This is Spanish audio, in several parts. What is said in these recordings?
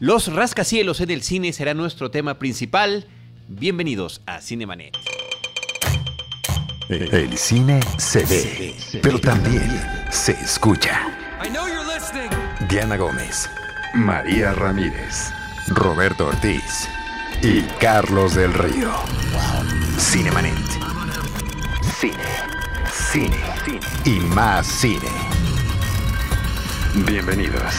Los rascacielos en el cine será nuestro tema principal. Bienvenidos a Cinemanet. El cine se ve, pero también se escucha. Diana Gómez, María Ramírez, Roberto Ortiz y Carlos del Río. Cinemanet. Cine, cine y más cine. Bienvenidos.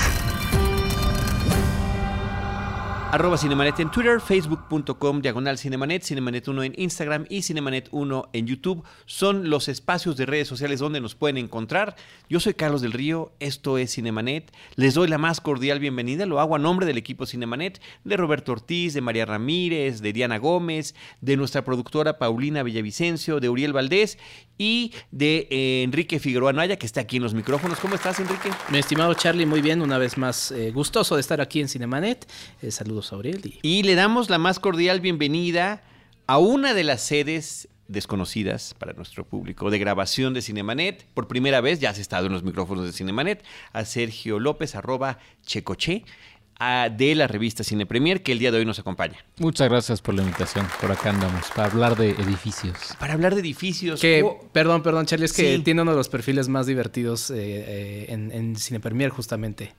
Arroba Cinemanet en Twitter, facebook.com diagonal Cinemanet, Cinemanet 1 en Instagram y Cinemanet 1 en YouTube. Son los espacios de redes sociales donde nos pueden encontrar. Yo soy Carlos del Río, esto es Cinemanet. Les doy la más cordial bienvenida, lo hago a nombre del equipo Cinemanet, de Roberto Ortiz, de María Ramírez, de Diana Gómez, de nuestra productora Paulina Villavicencio, de Uriel Valdés y de eh, Enrique Figueroa Naya, que está aquí en los micrófonos. ¿Cómo estás, Enrique? Mi estimado Charlie, muy bien, una vez más eh, gustoso de estar aquí en Cinemanet. Eh, saludos a Uriel. Y... y le damos la más cordial bienvenida a una de las sedes desconocidas para nuestro público de grabación de Cinemanet. Por primera vez, ya has estado en los micrófonos de Cinemanet, a Sergio López, arroba Checoche de la revista Cine Premier, que el día de hoy nos acompaña. Muchas gracias por la invitación. Por acá andamos, para hablar de edificios. Para hablar de edificios. Que, oh. Perdón, perdón, Charlie, es que sí. tiene uno de los perfiles más divertidos eh, eh, en, en Cine Premier, justamente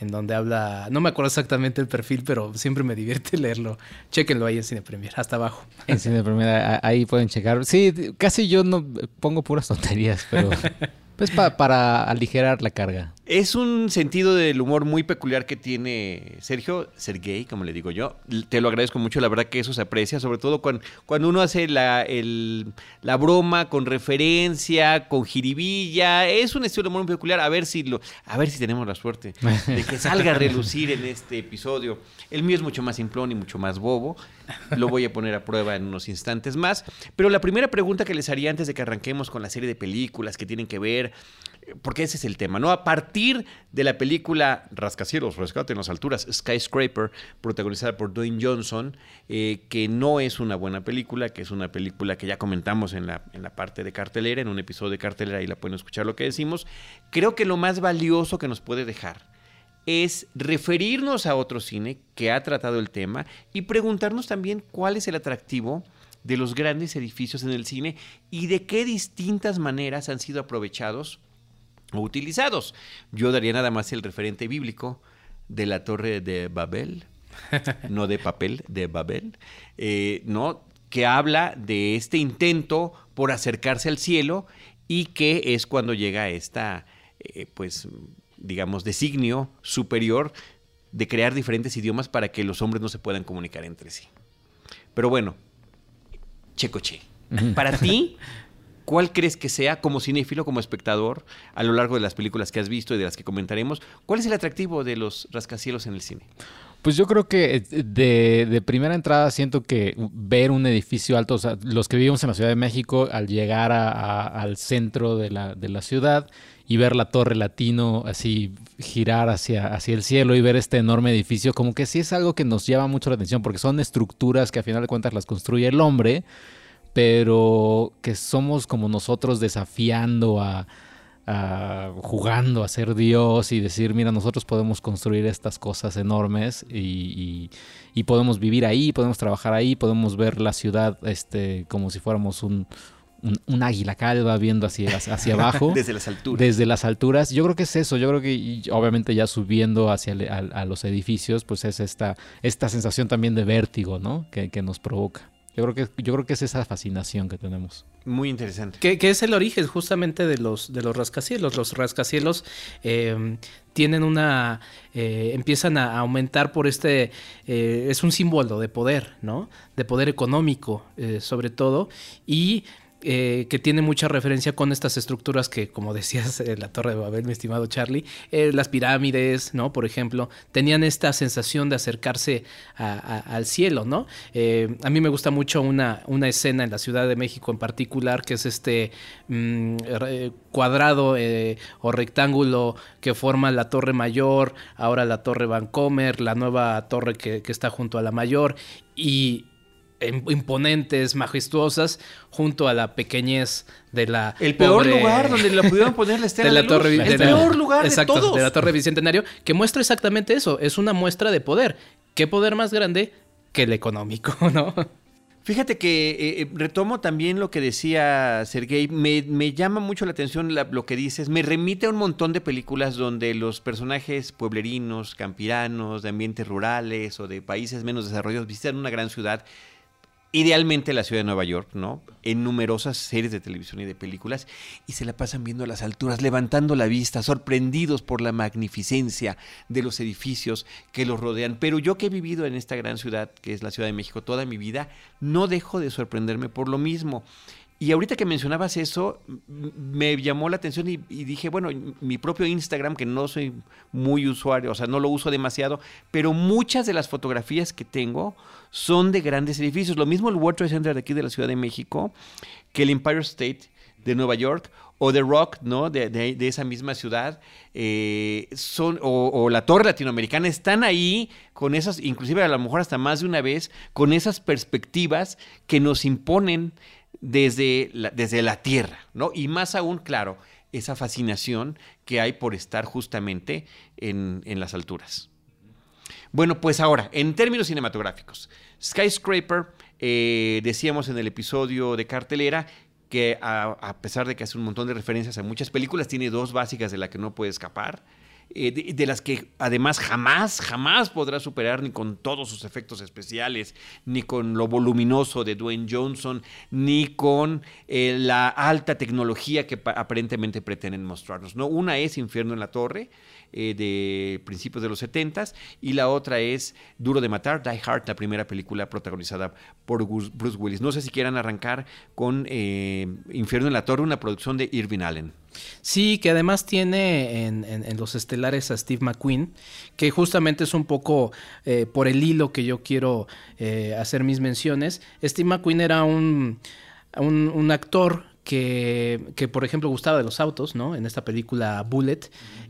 en donde habla, no me acuerdo exactamente el perfil, pero siempre me divierte leerlo. Chequenlo ahí en Cine Premier, hasta abajo. En Cine Premier, ahí pueden checar. Sí, casi yo no pongo puras tonterías, pero pues pa para aligerar la carga. Es un sentido del humor muy peculiar que tiene Sergio, ser gay, como le digo yo. Te lo agradezco mucho, la verdad que eso se aprecia, sobre todo cuando, cuando uno hace la, el, la broma con referencia, con jiribilla. Es un estilo de humor muy peculiar. A ver si lo, a ver si tenemos la suerte de que salga a relucir en este episodio. El mío es mucho más simplón y mucho más bobo. Lo voy a poner a prueba en unos instantes más. Pero la primera pregunta que les haría antes de que arranquemos con la serie de películas que tienen que ver porque ese es el tema, ¿no? A partir de la película Rascacielos, Rescate en las Alturas, Skyscraper, protagonizada por Dwayne Johnson, eh, que no es una buena película, que es una película que ya comentamos en la, en la parte de cartelera, en un episodio de cartelera, ahí la pueden escuchar lo que decimos. Creo que lo más valioso que nos puede dejar es referirnos a otro cine que ha tratado el tema y preguntarnos también cuál es el atractivo de los grandes edificios en el cine y de qué distintas maneras han sido aprovechados o utilizados. Yo daría nada más el referente bíblico de la torre de Babel, no de papel, de Babel, eh, ¿no? que habla de este intento por acercarse al cielo y que es cuando llega esta, eh, pues, digamos, designio superior de crear diferentes idiomas para que los hombres no se puedan comunicar entre sí. Pero bueno, Checoche, para ti, ¿cuál crees que sea como cinéfilo, como espectador, a lo largo de las películas que has visto y de las que comentaremos, cuál es el atractivo de los rascacielos en el cine? Pues yo creo que de, de, primera entrada siento que ver un edificio alto, o sea, los que vivimos en la Ciudad de México, al llegar a, a, al centro de la, de la, ciudad y ver la torre latino así girar hacia, hacia el cielo y ver este enorme edificio, como que sí es algo que nos llama mucho la atención, porque son estructuras que a final de cuentas las construye el hombre, pero que somos como nosotros desafiando a Uh, jugando a ser Dios y decir, mira, nosotros podemos construir estas cosas enormes y, y, y, podemos vivir ahí, podemos trabajar ahí, podemos ver la ciudad este, como si fuéramos un, un, un águila calva viendo hacia, hacia abajo. Desde las alturas. Desde las alturas. Yo creo que es eso, yo creo que obviamente ya subiendo hacia a, a los edificios, pues es esta, esta sensación también de vértigo, ¿no? Que, que nos provoca. Yo creo que, yo creo que es esa fascinación que tenemos. Muy interesante. Que, que es el origen justamente de los, de los rascacielos. Los rascacielos eh, tienen una. Eh, empiezan a aumentar por este. Eh, es un símbolo de poder, ¿no? De poder económico, sobre todo. Y eh, que tiene mucha referencia con estas estructuras que, como decías, eh, la Torre de Babel, mi estimado Charlie, eh, las pirámides, ¿no? Por ejemplo, tenían esta sensación de acercarse al cielo, ¿no? A mí me gusta mucho una, una, escena en la Ciudad de México en particular, que es este mmm, cuadrado o rectángulo que forma la Torre Mayor, ahora la Torre Vancomer, la nueva torre que, que está junto a la Mayor, y imponentes, majestuosas, junto a la pequeñez de la. El peor lugar donde la pudieron poner la de la Torre El peor lugar Exacto, de todos. De la Torre Bicentenario, que muestra exactamente eso. Es una muestra de poder. ¿Qué poder más grande que el económico, no? Fíjate que eh, eh, retomo también lo que decía Sergei, me, me llama mucho la atención lo que dices, me remite a un montón de películas donde los personajes pueblerinos, campiranos, de ambientes rurales o de países menos desarrollados visitan una gran ciudad idealmente la ciudad de Nueva York, ¿no? En numerosas series de televisión y de películas, y se la pasan viendo a las alturas, levantando la vista, sorprendidos por la magnificencia de los edificios que los rodean. Pero yo que he vivido en esta gran ciudad, que es la Ciudad de México, toda mi vida, no dejo de sorprenderme por lo mismo. Y ahorita que mencionabas eso, me llamó la atención y, dije, bueno, mi propio Instagram, que no soy muy usuario, o sea, no lo uso demasiado, pero muchas de las fotografías que tengo son de grandes edificios. Lo mismo el World Trade Center de aquí de la Ciudad de México, que el Empire State de Nueva York, o The Rock, ¿no? De, esa misma ciudad, eh, son, o, o, la Torre Latinoamericana, están ahí con esas, inclusive a lo mejor hasta más de una vez, con esas perspectivas que nos imponen desde la, desde la tierra, ¿no? Y más aún, claro, esa fascinación que hay por estar justamente en, las alturas. Bueno, pues ahora, en términos cinematográficos, Skyscraper, eh, decíamos en el episodio de cartelera, que a, a, pesar de que hace un montón de referencias a muchas películas, tiene dos básicas de las que no puede escapar. Eh, de, las que además jamás, jamás podrá superar ni con todos sus efectos especiales, ni con lo voluminoso de Dwayne Johnson, ni con eh, la alta tecnología que aparentemente pretenden mostrarnos. ¿no? Una es Infierno en la Torre, eh, de principios de los 70 y la otra es Duro de Matar, Die Hard, la primera película protagonizada por Bruce Willis. No sé si quieran arrancar con Infierno en la Torre, una producción de Irving Allen. Sí, que además tiene en, los estelares a Steve McQueen, que justamente es un poco eh, por el hilo que yo quiero eh, hacer mis menciones. Steve McQueen era un, un actor que, por ejemplo, gustaba de los autos, ¿no? En esta película Bullet,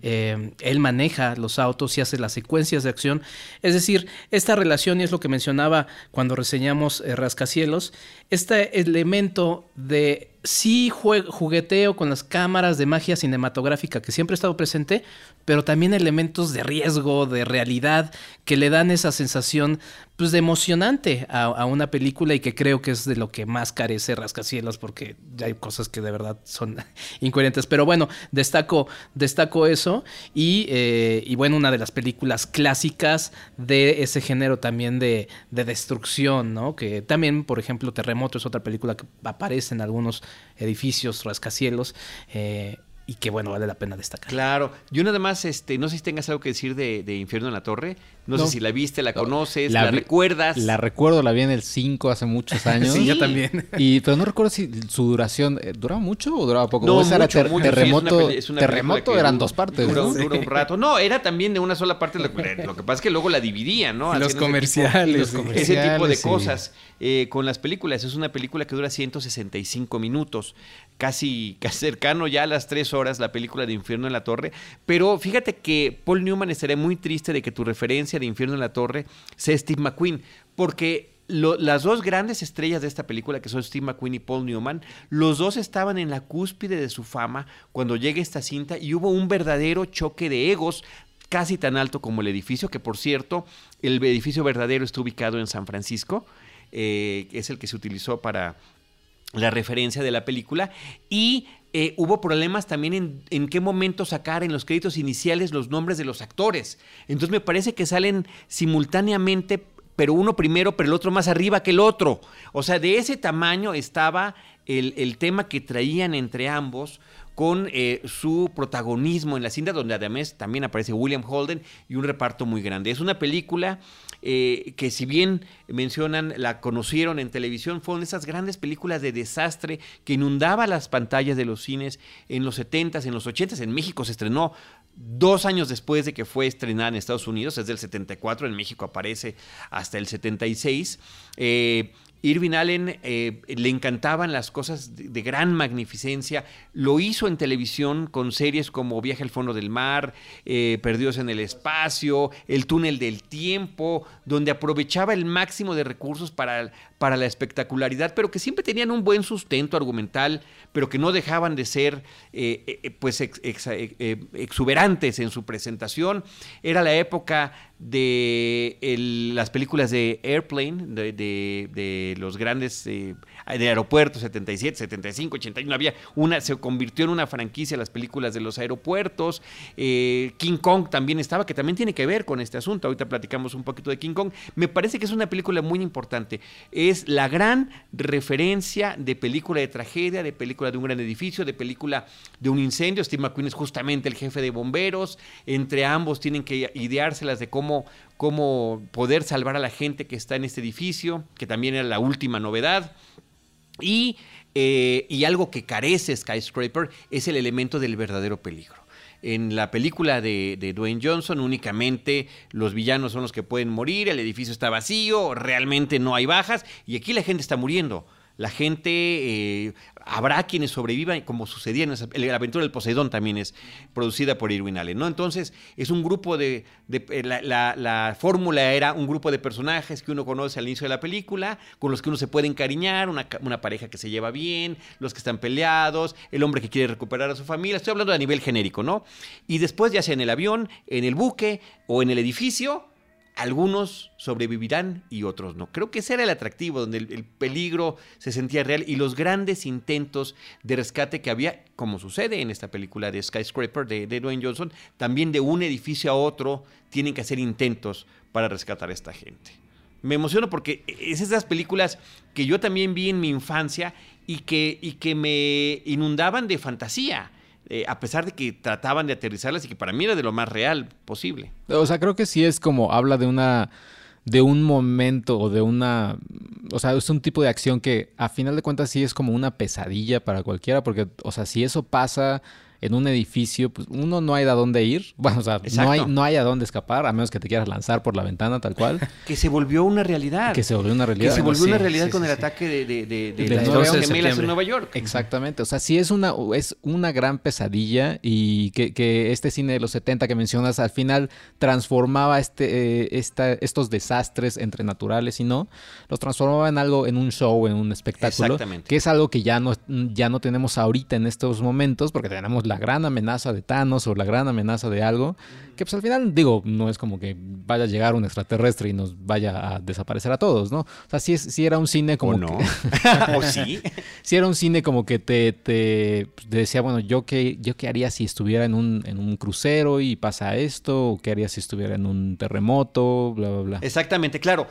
eh, él maneja los autos y hace las secuencias de acción. Es decir, esta relación, y es lo que mencionaba cuando reseñamos eh, Rascacielos, este elemento de sí jugueteo con las cámaras de magia cinematográfica que siempre ha estado presente, pero también elementos de riesgo, de realidad, que le dan esa sensación pues, de emocionante a, una película y que creo que es de lo que más carece Rascacielos, porque ya hay cosas que de verdad son incoherentes. Pero bueno, destaco, destaco eso y, eh, y, bueno, una de las películas clásicas de ese género también de, de destrucción, ¿no? Que también, por ejemplo, Terremoto es otra película que aparece en algunos edificios, rascacielos. Eh, y que bueno, vale la pena destacar. Claro. Yo nada más, este, no sé si tengas algo que decir de, de Infierno en la Torre. No, sé si la viste, la conoces, la, recuerdas. La recuerdo, la vi en el 5 hace muchos años. sí, yo también. Y, pero no recuerdo si su duración, eh, ¿duraba mucho o duraba poco? No, mucho, era terremoto, terremoto eran dos partes. Duró, un rato. No, era también de una sola parte. Lo, que pasa es que luego la dividían, ¿no? Los comerciales, ese tipo de cosas. Eh, con las películas, es una película que dura 165 minutos casi, cercano ya a las tres horas la película de Infierno en la Torre. Pero fíjate que Paul Newman estaría muy triste de que tu referencia de Infierno en la Torre sea Steve McQueen, porque las dos grandes estrellas de esta película, que son Steve McQueen y Paul Newman, los dos estaban en la cúspide de su fama cuando llega esta cinta y hubo un verdadero choque de egos casi tan alto como el edificio, que por cierto, el edificio verdadero está ubicado en San Francisco, eh, es el que se utilizó para la referencia de la película y eh, hubo problemas también en, en, qué momento sacar en los créditos iniciales los nombres de los actores. Entonces me parece que salen simultáneamente, pero uno primero, pero el otro más arriba que el otro. O sea, de ese tamaño estaba el, el tema que traían entre ambos con eh, su protagonismo en la cinta, donde además también aparece William Holden y un reparto muy grande. Es una película eh, que si bien mencionan, la conocieron en televisión, fueron esas grandes películas de desastre que inundaba las pantallas de los cines en los 70s, en los 80s. En México se estrenó dos años después de que fue estrenada en Estados Unidos, es del 74, en México aparece hasta el 76. Eh, Irving Allen eh, le encantaban las cosas de, gran magnificencia. Lo hizo en televisión con series como Viaje al fondo del mar, eh, Perdidos en el espacio, El túnel del tiempo, donde aprovechaba el máximo de recursos para, para la espectacularidad, pero que siempre tenían un buen sustento argumental, pero que no dejaban de ser eh, pues exuberantes en su presentación. Era la época de las películas de Airplane, de, los grandes eh, de aeropuertos, 77, 75, 81, había una, se convirtió en una franquicia las películas de los aeropuertos. Eh, King Kong también estaba, que también tiene que ver con este asunto. Ahorita platicamos un poquito de King Kong. Me parece que es una película muy importante. Es la gran referencia de película de tragedia, de película de un gran edificio, de película de un incendio. Steve McQueen es justamente el jefe de bomberos. Entre ambos tienen que ideárselas de cómo cómo, poder salvar a la gente que está en este edificio, que también era la última novedad. Y, eh, y algo que carece Skyscraper es el elemento del verdadero peligro. En la película de, de, Dwayne Johnson únicamente los villanos son los que pueden morir, el edificio está vacío, realmente no hay bajas y aquí la gente está muriendo. La gente, eh, habrá quienes sobrevivan, como sucedía en la aventura del Poseidón también es producida por Irwin Allen, ¿no? Entonces, es un grupo de, eh, la, fórmula era un grupo de personajes que uno conoce al inicio de la película, con los que uno se puede encariñar, una, una pareja que se lleva bien, los que están peleados, el hombre que quiere recuperar a su familia, estoy hablando a nivel genérico, ¿no? Y después, ya sea en el avión, en el buque o en el edificio, algunos sobrevivirán y otros no. Creo que ese era el atractivo, donde el, peligro se sentía real y los grandes intentos de rescate que había, como sucede en esta película de Skyscraper de, de Dwayne Johnson, también de un edificio a otro tienen que hacer intentos para rescatar a esta gente. Me emociono porque es esas películas que yo también vi en mi infancia y que, y que me inundaban de fantasía eh, a pesar de que trataban de aterrizarlas y que para mí era de lo más real posible. O sea, creo que sí es como habla de una de un momento o de una o sea, es un tipo de acción que a final de cuentas sí es como una pesadilla para cualquiera porque o sea, si eso pasa en un edificio, pues uno no hay a dónde ir. Bueno, o sea, no hay, no hay a dónde escapar, a menos que te quieras lanzar por la ventana, tal cual. que se volvió una realidad. Que se volvió una realidad. Que se volvió una realidad con el ataque de, de, de, de, las gemelas en Nueva York. Exactamente. O sea, sí es una, es una gran pesadilla y que, que este cine de los 70 que mencionas al final transformaba este, eh, esta, estos desastres entre naturales y no, los transformaba en algo, en un show, en un espectáculo. Exactamente. Que es algo que ya no, ya no tenemos ahorita en estos momentos porque tenemos la gran amenaza de Thanos o la gran amenaza de algo, que pues al final, digo, no es como que vaya a llegar un extraterrestre y nos vaya a desaparecer a todos, ¿no? O sea, sí, es, era un cine como... ¿O no? ¿O sí? sí era un cine como que te, te, decía, bueno, ¿yo qué, ¿yo qué haría si estuviera en un, en un crucero y pasa esto? ¿O qué haría si estuviera en un terremoto? Bla, bla, bla. Exactamente, claro.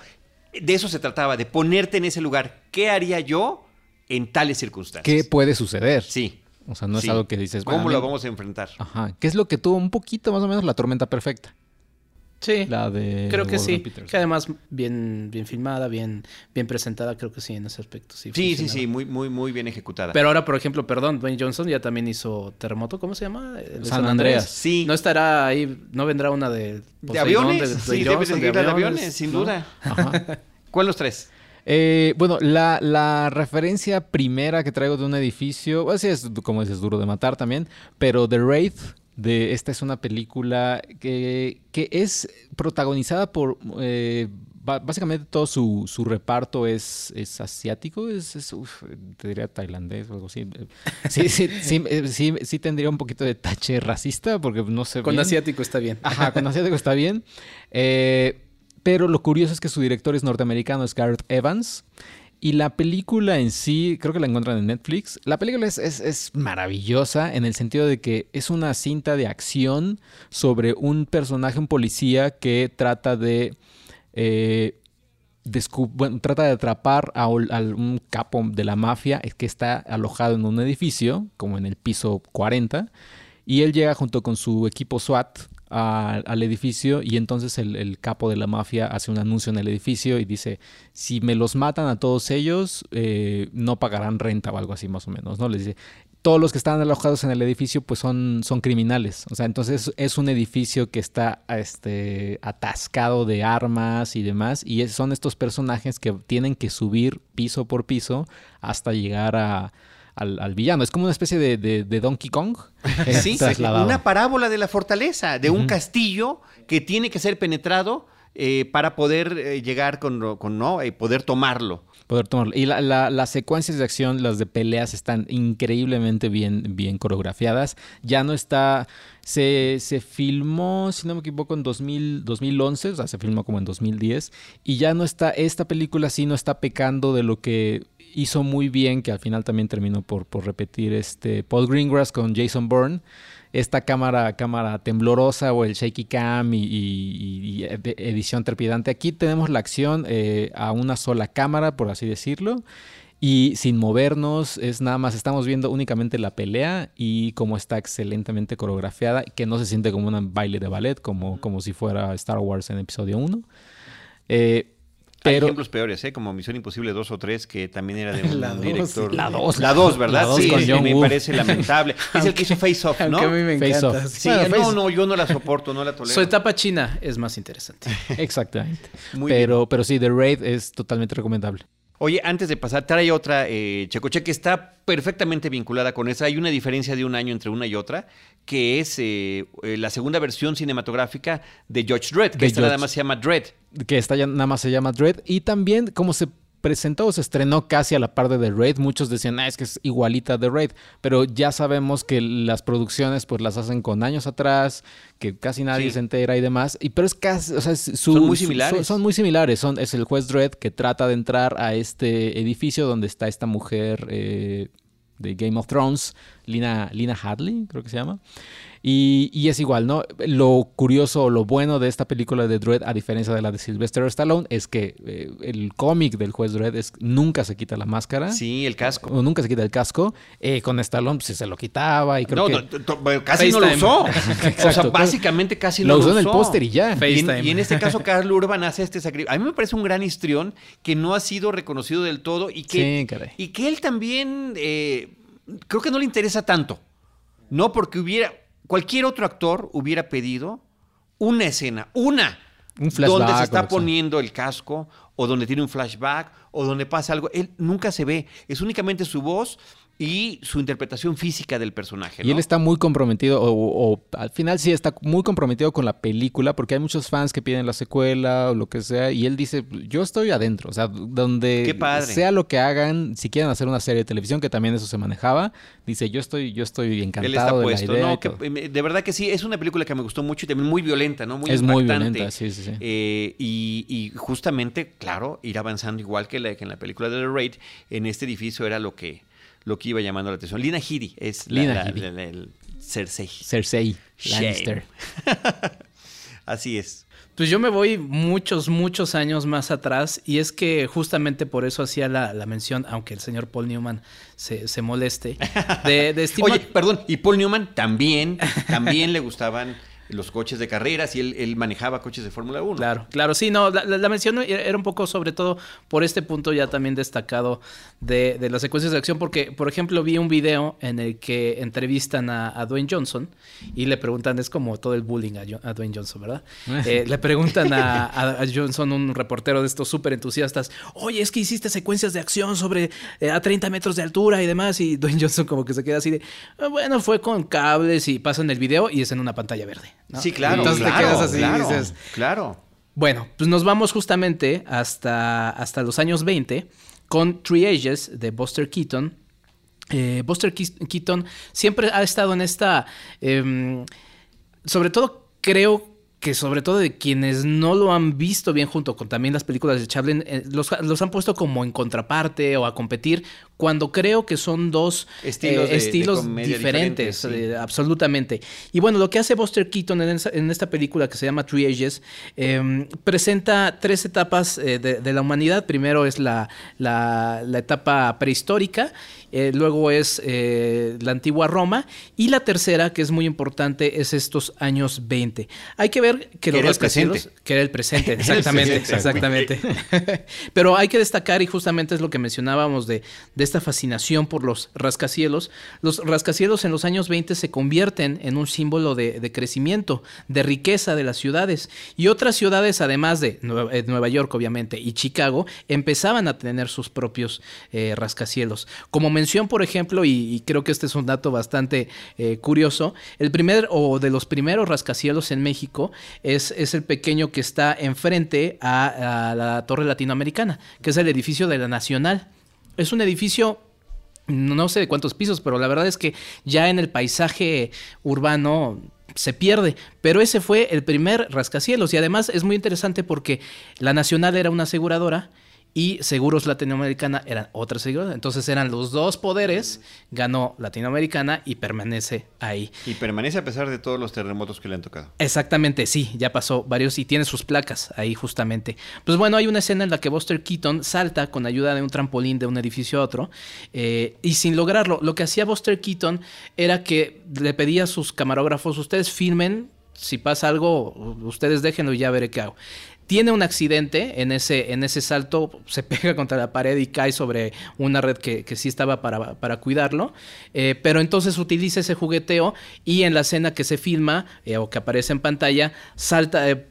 De eso se trataba, de ponerte en ese lugar. ¿Qué haría yo en tales circunstancias? ¿Qué puede suceder? Sí. O sea, no es algo que dices... ¿Cómo lo vamos a enfrentar? Ajá. ¿Qué es lo que tuvo un poquito más o menos la tormenta perfecta? Sí. La de... Creo que sí. Que además bien, bien filmada, bien, bien presentada, creo que sí, en ese aspecto. Sí, sí, sí, sí, muy, muy, muy bien ejecutada. Pero ahora, por ejemplo, perdón, Dwayne Johnson ya también hizo Terremoto, ¿cómo se llama? San, Andreas. Sí. No estará ahí, no vendrá una de... ¿De aviones? sí, de, aviones, sin duda. Ajá. ¿Cuál los tres? Eh, bueno, la, referencia primera que traigo de un edificio, pues sí es como dices, duro de matar también, pero The Wraith, de, esta es una película que, es protagonizada por... Eh, básicamente todo su, reparto es, es asiático, es, te diría tailandés o algo así. Sí, sí, sí, sí, tendría un poquito de tache racista porque no sé. Con asiático está bien. Ajá, con asiático está bien. Eh, pero lo curioso es que su director es norteamericano, es Gareth Evans. Y la película en sí, creo que la encuentran en Netflix. La película es, maravillosa en el sentido de que es una cinta de acción sobre un personaje, un policía que trata de... Eh, trata de atrapar a, un capo de la mafia que está alojado en un edificio, como en el piso 40, y él llega junto con su equipo SWAT al edificio y entonces el, capo de la mafia hace un anuncio en el edificio y dice, si me los matan a todos ellos, eh, no pagarán renta o algo así más o menos, ¿no? Les dice, todos los que están alojados en el edificio pues son, son criminales. O sea, entonces es un edificio que está este, atascado de armas y demás. Y son estos personajes que tienen que subir piso por piso hasta llegar a, al, villano. Es como una especie de, Donkey Kong. sí, una parábola de la fortaleza, de un castillo que tiene que ser penetrado eh, para poder eh, llegar con, con no, eh, poder tomarlo poder tomarlo. Y las secuencias de acción, las de peleas, están increíblemente bien, bien coreografiadas. Ya no está. Se, se filmó, si no me equivoco, en 2000, 2011, o sea, se filmó como en 2010. Y ya no está. Esta película sí no está pecando de lo que hizo muy bien, que al final también terminó por, por repetir este Paul Greengrass con Jason Bourne esta cámara, cámara temblorosa o el shaky cam y, edición trepidante. Aquí tenemos la acción eh, a una sola cámara, por así decirlo. Y sin movernos, es nada más, estamos viendo únicamente la pelea y cómo está excelentemente coreografiada, que no se siente como un baile de ballet, como, como si fuera Star Wars en episodio 1. Eh, hay ejemplos peores, ¿eh? como Misión Imposible 2 o 3, que también era de un director. La 2. La 2, ¿verdad? sí, me parece lamentable. Es el que hizo Face Off, ¿no? a mí me encanta. Off. Sí, no, no, yo no la soporto, no la tolero. Su etapa china es más interesante. Exactamente. Muy pero, pero sí, The Raid es totalmente recomendable. Oye, antes de pasar, trae otra, eh, Checoche, que está perfectamente vinculada con esa. Hay una diferencia de un año entre una y otra, que es eh, eh, la segunda versión cinematográfica de George Dredd, que esta nada más se llama Dredd. Que esta ya nada más se llama Dredd. Y también, como se presentó o se estrenó casi a la par de The Raid. Muchos decían, ah, es que es igualita a The Raid. Pero ya sabemos que las producciones pues las hacen con años atrás, que casi nadie se entera y demás. Y pero es casi, o sea, son muy similares. son, muy similares. Son, es el juez Dredd que trata de entrar a este edificio donde está esta mujer eh, de Game of Thrones, Lina, Lina Hadley, creo que se llama. Y, es igual, ¿no? Lo curioso o lo bueno de esta película de Dredd, a diferencia de la de Sylvester Stallone, es que eh, el cómic del juez Dredd es nunca se quita la máscara. Sí, el casco. O nunca se quita el casco. Eh, con Stallone pues, se lo quitaba y creo no, que... casi no lo usó. o sea, básicamente casi no lo usó. Lo usó en el póster y ya. Y en, este caso, Carl Urban hace este sacrificio. A mí me parece un gran histrión que no ha sido reconocido del todo y que, y que él también eh, creo que no le interesa tanto. No porque hubiera cualquier otro actor hubiera pedido una escena, una, un donde se está poniendo el casco o donde tiene un flashback o donde pasa algo. Él nunca se ve, es únicamente su voz y su interpretación física del personaje. Y él está muy comprometido, o, al final sí está muy comprometido con la película, porque hay muchos fans que piden la secuela o lo que sea, y él dice, yo estoy adentro, o sea, donde sea lo que hagan, si quieren hacer una serie de televisión, que también eso se manejaba, dice, yo estoy, yo estoy encantado de la idea. de verdad que sí, es una película que me gustó mucho y también muy violenta, ¿no? Muy es muy violenta, sí, sí, sí. Eh, y, justamente, claro, ir avanzando igual que, que en la película de The Raid, en este edificio era lo que lo que iba llamando la atención. Lina Headey es la, el Cersei. Cersei Lannister. Así es. Pues yo me voy muchos, muchos años más atrás y es que justamente por eso hacía la, mención, aunque el señor Paul Newman se, se moleste, de, de Oye, perdón, y Paul Newman también, también le gustaban los coches de carreras y él, manejaba coches de Fórmula 1. Claro, claro, sí, no, la, la, mención era un poco sobre todo por este punto ya también destacado de, las secuencias de acción, porque, por ejemplo, vi un video en el que entrevistan a, Dwayne Johnson y le preguntan, es como todo el bullying a, Dwayne Johnson, ¿verdad? Eh, le preguntan a, Johnson, un reportero de estos súper entusiastas, oye, es que hiciste secuencias de acción sobre eh, a 30 metros de altura y demás, y Dwayne Johnson como que se queda así de, ah, bueno, fue con cables y pasan el video y es en una pantalla verde. Sí, claro. Entonces te quedas así claro, y dices. Claro. Bueno, pues nos vamos justamente hasta, hasta los años 20 con Three Ages de Buster Keaton. Eh, Buster Keaton siempre ha estado en esta. Em, sobre todo, creo que sobre todo de quienes no lo han visto bien junto con también las películas de Chaplin, eh, los, han puesto como en contraparte o a competir, cuando creo que son dos estilos, eh, diferentes, eh, absolutamente. Y bueno, lo que hace Buster Keaton en, esta película que se llama Three Ages, em, presenta tres etapas de, la humanidad. Primero es la, la etapa prehistórica eh, luego es eh, la antigua Roma y la tercera, que es muy importante, es estos años 20. Hay que ver que, los rascacielos, que era el presente, exactamente, exactamente. Pero hay que destacar, y justamente es lo que mencionábamos de, de esta fascinación por los rascacielos, los rascacielos en los años 20 se convierten en un símbolo de, crecimiento, de riqueza de las ciudades. Y otras ciudades, además de eh, Nueva, York, obviamente, y Chicago, empezaban a tener sus propios eh, rascacielos. Como mención, por ejemplo, y, creo que este es un dato bastante eh, curioso, el primer o de los primeros rascacielos en México es, es el pequeño que está enfrente a la Torre Latinoamericana, que es el edificio de la Nacional. Es un edificio no sé de cuántos pisos, pero la verdad es que ya en el paisaje urbano se pierde. Pero ese fue el primer rascacielos y además es muy interesante porque la Nacional era una aseguradora y Seguros Latinoamericana eran otras seguros. Entonces eran los dos poderes, ganó Latinoamericana y permanece ahí. Y permanece a pesar de todos los terremotos que le han tocado. Exactamente, sí, ya pasó varios y tiene sus placas ahí justamente. Pues bueno, hay una escena en la que Buster Keaton salta con ayuda de un trampolín de un edificio a otro eh, y sin lograrlo, lo que hacía Buster Keaton era que le pedía a sus camarógrafos, ustedes filmen si pasa algo, ustedes déjenlo y ya veré qué hago tiene un accidente en ese, en ese salto, se pega contra la pared y cae sobre una red que, sí estaba para, cuidarlo, eh, pero entonces utiliza ese jugueteo y en la escena que se filma eh, o que aparece en pantalla, salta... Eh,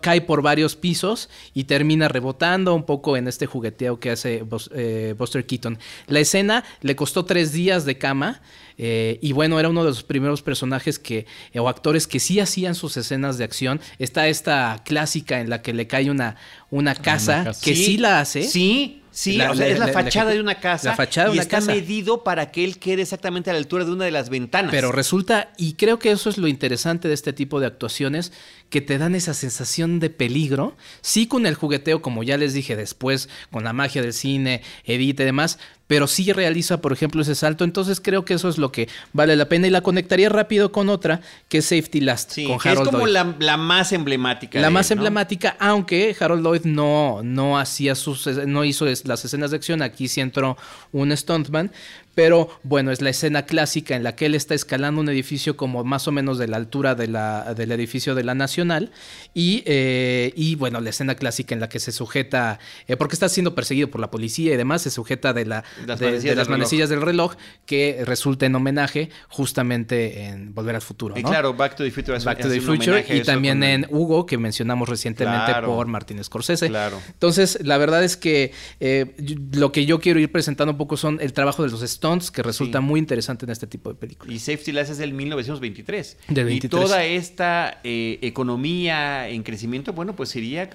cae por varios pisos y termina rebotando un poco en este jugueteo que hace Buster Keaton. La escena le costó tres días de cama. Eh, y bueno, era uno de los primeros personajes que, o actores que sí hacían sus escenas de acción. Está esta clásica en la que le cae una, una casa, que sí, la hace. Sí, Sí, o sea, es la, fachada de una casa. La fachada de y una está medido para que él quede exactamente a la altura de una de las ventanas. Pero resulta, y creo que eso es lo interesante de este tipo de actuaciones, que te dan esa sensación de peligro. Sí, con el jugueteo, como ya les dije después, con la magia del cine, edita y demás, pero sí realiza, por ejemplo, ese salto. Entonces creo que eso es lo que vale la pena y la conectaría rápido con otra que es Safety Last. con Harold es como La, más emblemática. La más emblemática, aunque Harold Lloyd no, no hacía sus, no hizo las escenas de acción. Aquí sí entró un stuntman, pero bueno, es la escena clásica en la que él está escalando un edificio como más o menos de la altura de la, del edificio de la Nacional y, eh, y bueno, la escena clásica en la que se sujeta, eh, porque está siendo perseguido por la policía y demás, se sujeta de, la, de, las manecillas del reloj que resulta en homenaje justamente en Volver al Futuro. Y claro, Back to the Future es, Back to the Future y también en Hugo, que mencionamos recientemente por Martín Scorsese. Claro. Entonces, la verdad es que eh, lo que yo quiero ir presentando un poco son el trabajo de los Que resulta muy interesante en este tipo de películas. Y Safety Last es del 1923. Y toda esta eh, economía en crecimiento, bueno, pues sería,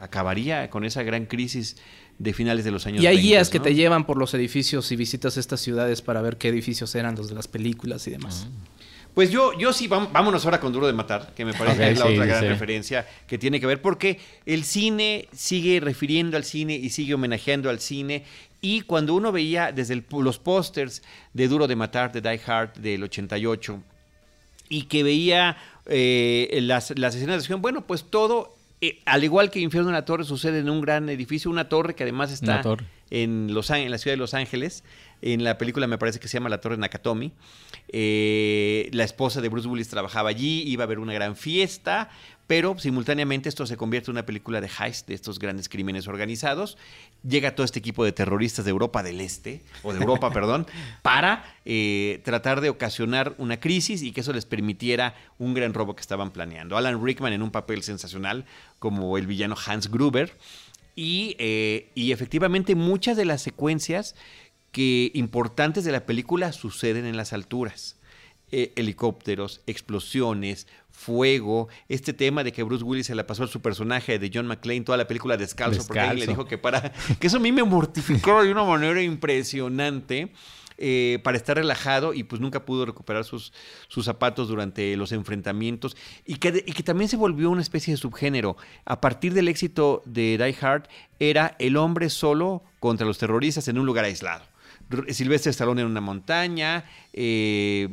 acabaría con esa gran crisis de finales de los años Y hay guías que te llevan por los edificios y visitas estas ciudades para ver qué edificios eran los de las películas y demás. Ah. Pues yo, yo sí, vámonos ahora con Duro de Matar, que me parece que es la otra gran referencia que tiene que ver, porque el cine sigue refiriendo al cine y sigue homenajeando al cine. Y cuando uno veía desde los pósters de Duro de Matar, de Die Hard del 88, y que veía eh, las, las escenas de acción, bueno, pues todo eh, al igual que Infierno en la Torre sucede en un gran edificio, una torre que además está en, los, en la ciudad de Los Ángeles. En la película me parece que se llama La Torre Nakatomi. Eh, la esposa de Bruce Willis trabajaba allí, iba a haber una gran fiesta, pero simultáneamente esto se convierte en una película de heist, de estos grandes crímenes organizados. Llega todo este equipo de terroristas de Europa del Este, o de Europa, perdón, para eh, tratar de ocasionar una crisis y que eso les permitiera un gran robo que estaban planeando. Alan Rickman en un papel sensacional como el villano Hans Gruber. Y, eh, y efectivamente muchas de las secuencias que importantes de la película suceden en las alturas. Eh, helicópteros, explosiones, fuego, este tema de que Bruce Willis se la pasó a su personaje de John McClane toda la película descalzo, porque él le dijo que para que eso a mí me mortificó de una manera impresionante. Eh, para estar relajado y pues nunca pudo recuperar sus, sus zapatos durante los enfrentamientos y que, y que, también se volvió una especie de subgénero. A partir del éxito de Die Hard era el hombre solo contra los terroristas en un lugar aislado. Silvestre Stallone en una montaña. Eh,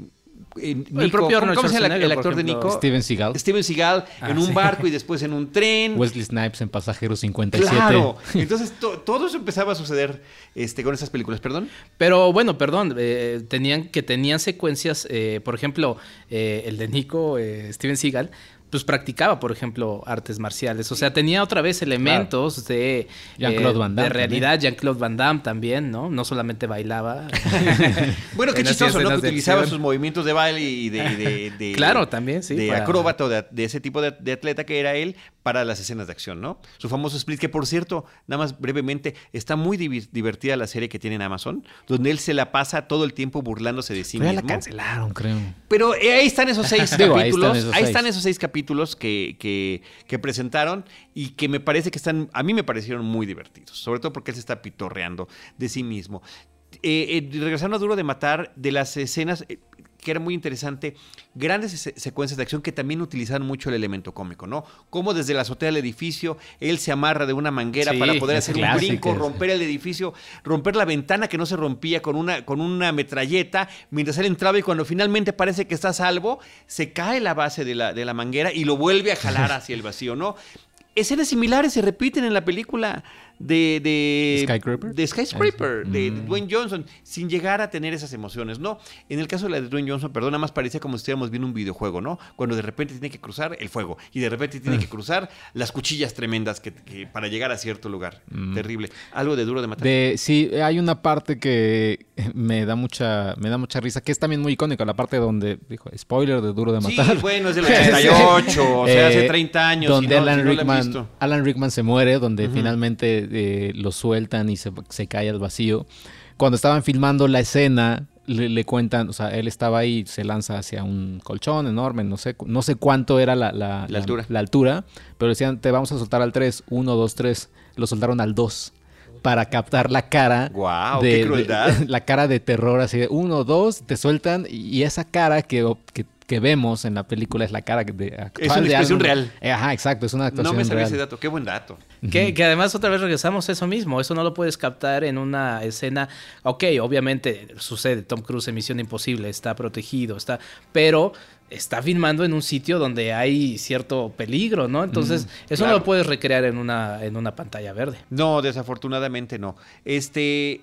el propio Arnold ¿cómo, se llama el, actor de Nico? Steven Seagal. Steven Seagal en ah, un barco y después en un tren. Wesley Snipes en Pasajero 57. Claro. Entonces todo eso empezaba a suceder este, con esas películas, perdón. Pero bueno, perdón, eh, tenían que tenían secuencias, eh, por ejemplo, el de Nico, Steven Seagal, pues practicaba, por ejemplo, artes marciales. O sea, tenía otra vez elementos de, Jean-Claude Van Damme de realidad. Jean-Claude Van Damme también, ¿no? No solamente bailaba. bueno, qué chistoso, ¿no? Que utilizaba sus movimientos de baile y de... de- de- Claro, también, sí, De para- acróbata, de, de ese tipo de, de atleta que era él para las escenas de acción, ¿no? Su famoso split, que por cierto, nada más brevemente, está muy divertida la serie que tiene en Amazon, donde él se la pasa todo el tiempo burlándose de sí Pero ya mismo. la cancelaron, creo. Pero eh, ahí están esos seis Digo, ahí capítulos. ahí esos están seis. esos seis capítulos que, que- que presentaron y que me parece que están, a mí me parecieron muy divertidos, sobre todo porque él se está pitorreando de sí mismo. Eh, eh, regresando a Duro de Matar, de las escenas, eh, que era muy interesante, grandes se- secuencias de acción que también utilizaban mucho el elemento cómico, ¿no? Como desde la azotea del edificio, él se amarra de una manguera Sí, para poder hacer un brinco, romper el edificio, romper la ventana que no se rompía con una, con una metralleta, mientras él entraba y cuando finalmente parece que está a salvo, se cae la base de la, de la manguera y lo vuelve a jalar hacia el vacío, ¿no? Escenas similares se repiten en la película de... de ¿Skyscraper? De Skyscraper, Ah, de, sí. de Mm. Dwayne Johnson, sin llegar a tener esas emociones, ¿no? En el caso de la de Dwayne Johnson, perdón, nada más parecía como si estuviéramos viendo un videojuego, ¿no? Cuando de repente tiene que cruzar el fuego y de repente tiene que cruzar las cuchillas tremendas que, que- para llegar a cierto lugar. Terrible. Algo de duro de matar. De, sí, hay una parte que me da mucha, me da mucha risa, que es también muy icónica, la parte donde, dijo, spoiler de Duro de Sí, Matar. bueno, es del 88, o sea, hace Eh, 30 años. Donde no- Alan, si no Rickman. Alan Rickman se muere, donde finalmente eh, lo sueltan y se, se cae al vacío. Cuando estaban filmando la escena, le, le cuentan, o sea, él estaba ahí, se lanza hacia un colchón enorme, no sé, no sé cuánto era la, la, La altura. la altura, pero decían, te vamos a soltar al 3, 1, 2, 3. Lo soltaron al 2 para captar la cara. Guau, qué crueldad. la cara de terror, así de 1, 2, te sueltan y esa cara que, que, que vemos en la película es la cara de actual Es una de expresión real. Eh, Ajá, exacto, es una No actuación me sabía real. ese dato, qué buen dato. Que, que además otra vez regresamos a eso mismo, eso no lo puedes captar en una escena, ok, obviamente sucede, Tom Cruise en Misión Imposible, está protegido, está, pero está filmando en un sitio donde hay cierto peligro, ¿no? Entonces, eso no lo puedes recrear en una, en una pantalla verde. No, desafortunadamente no. Este,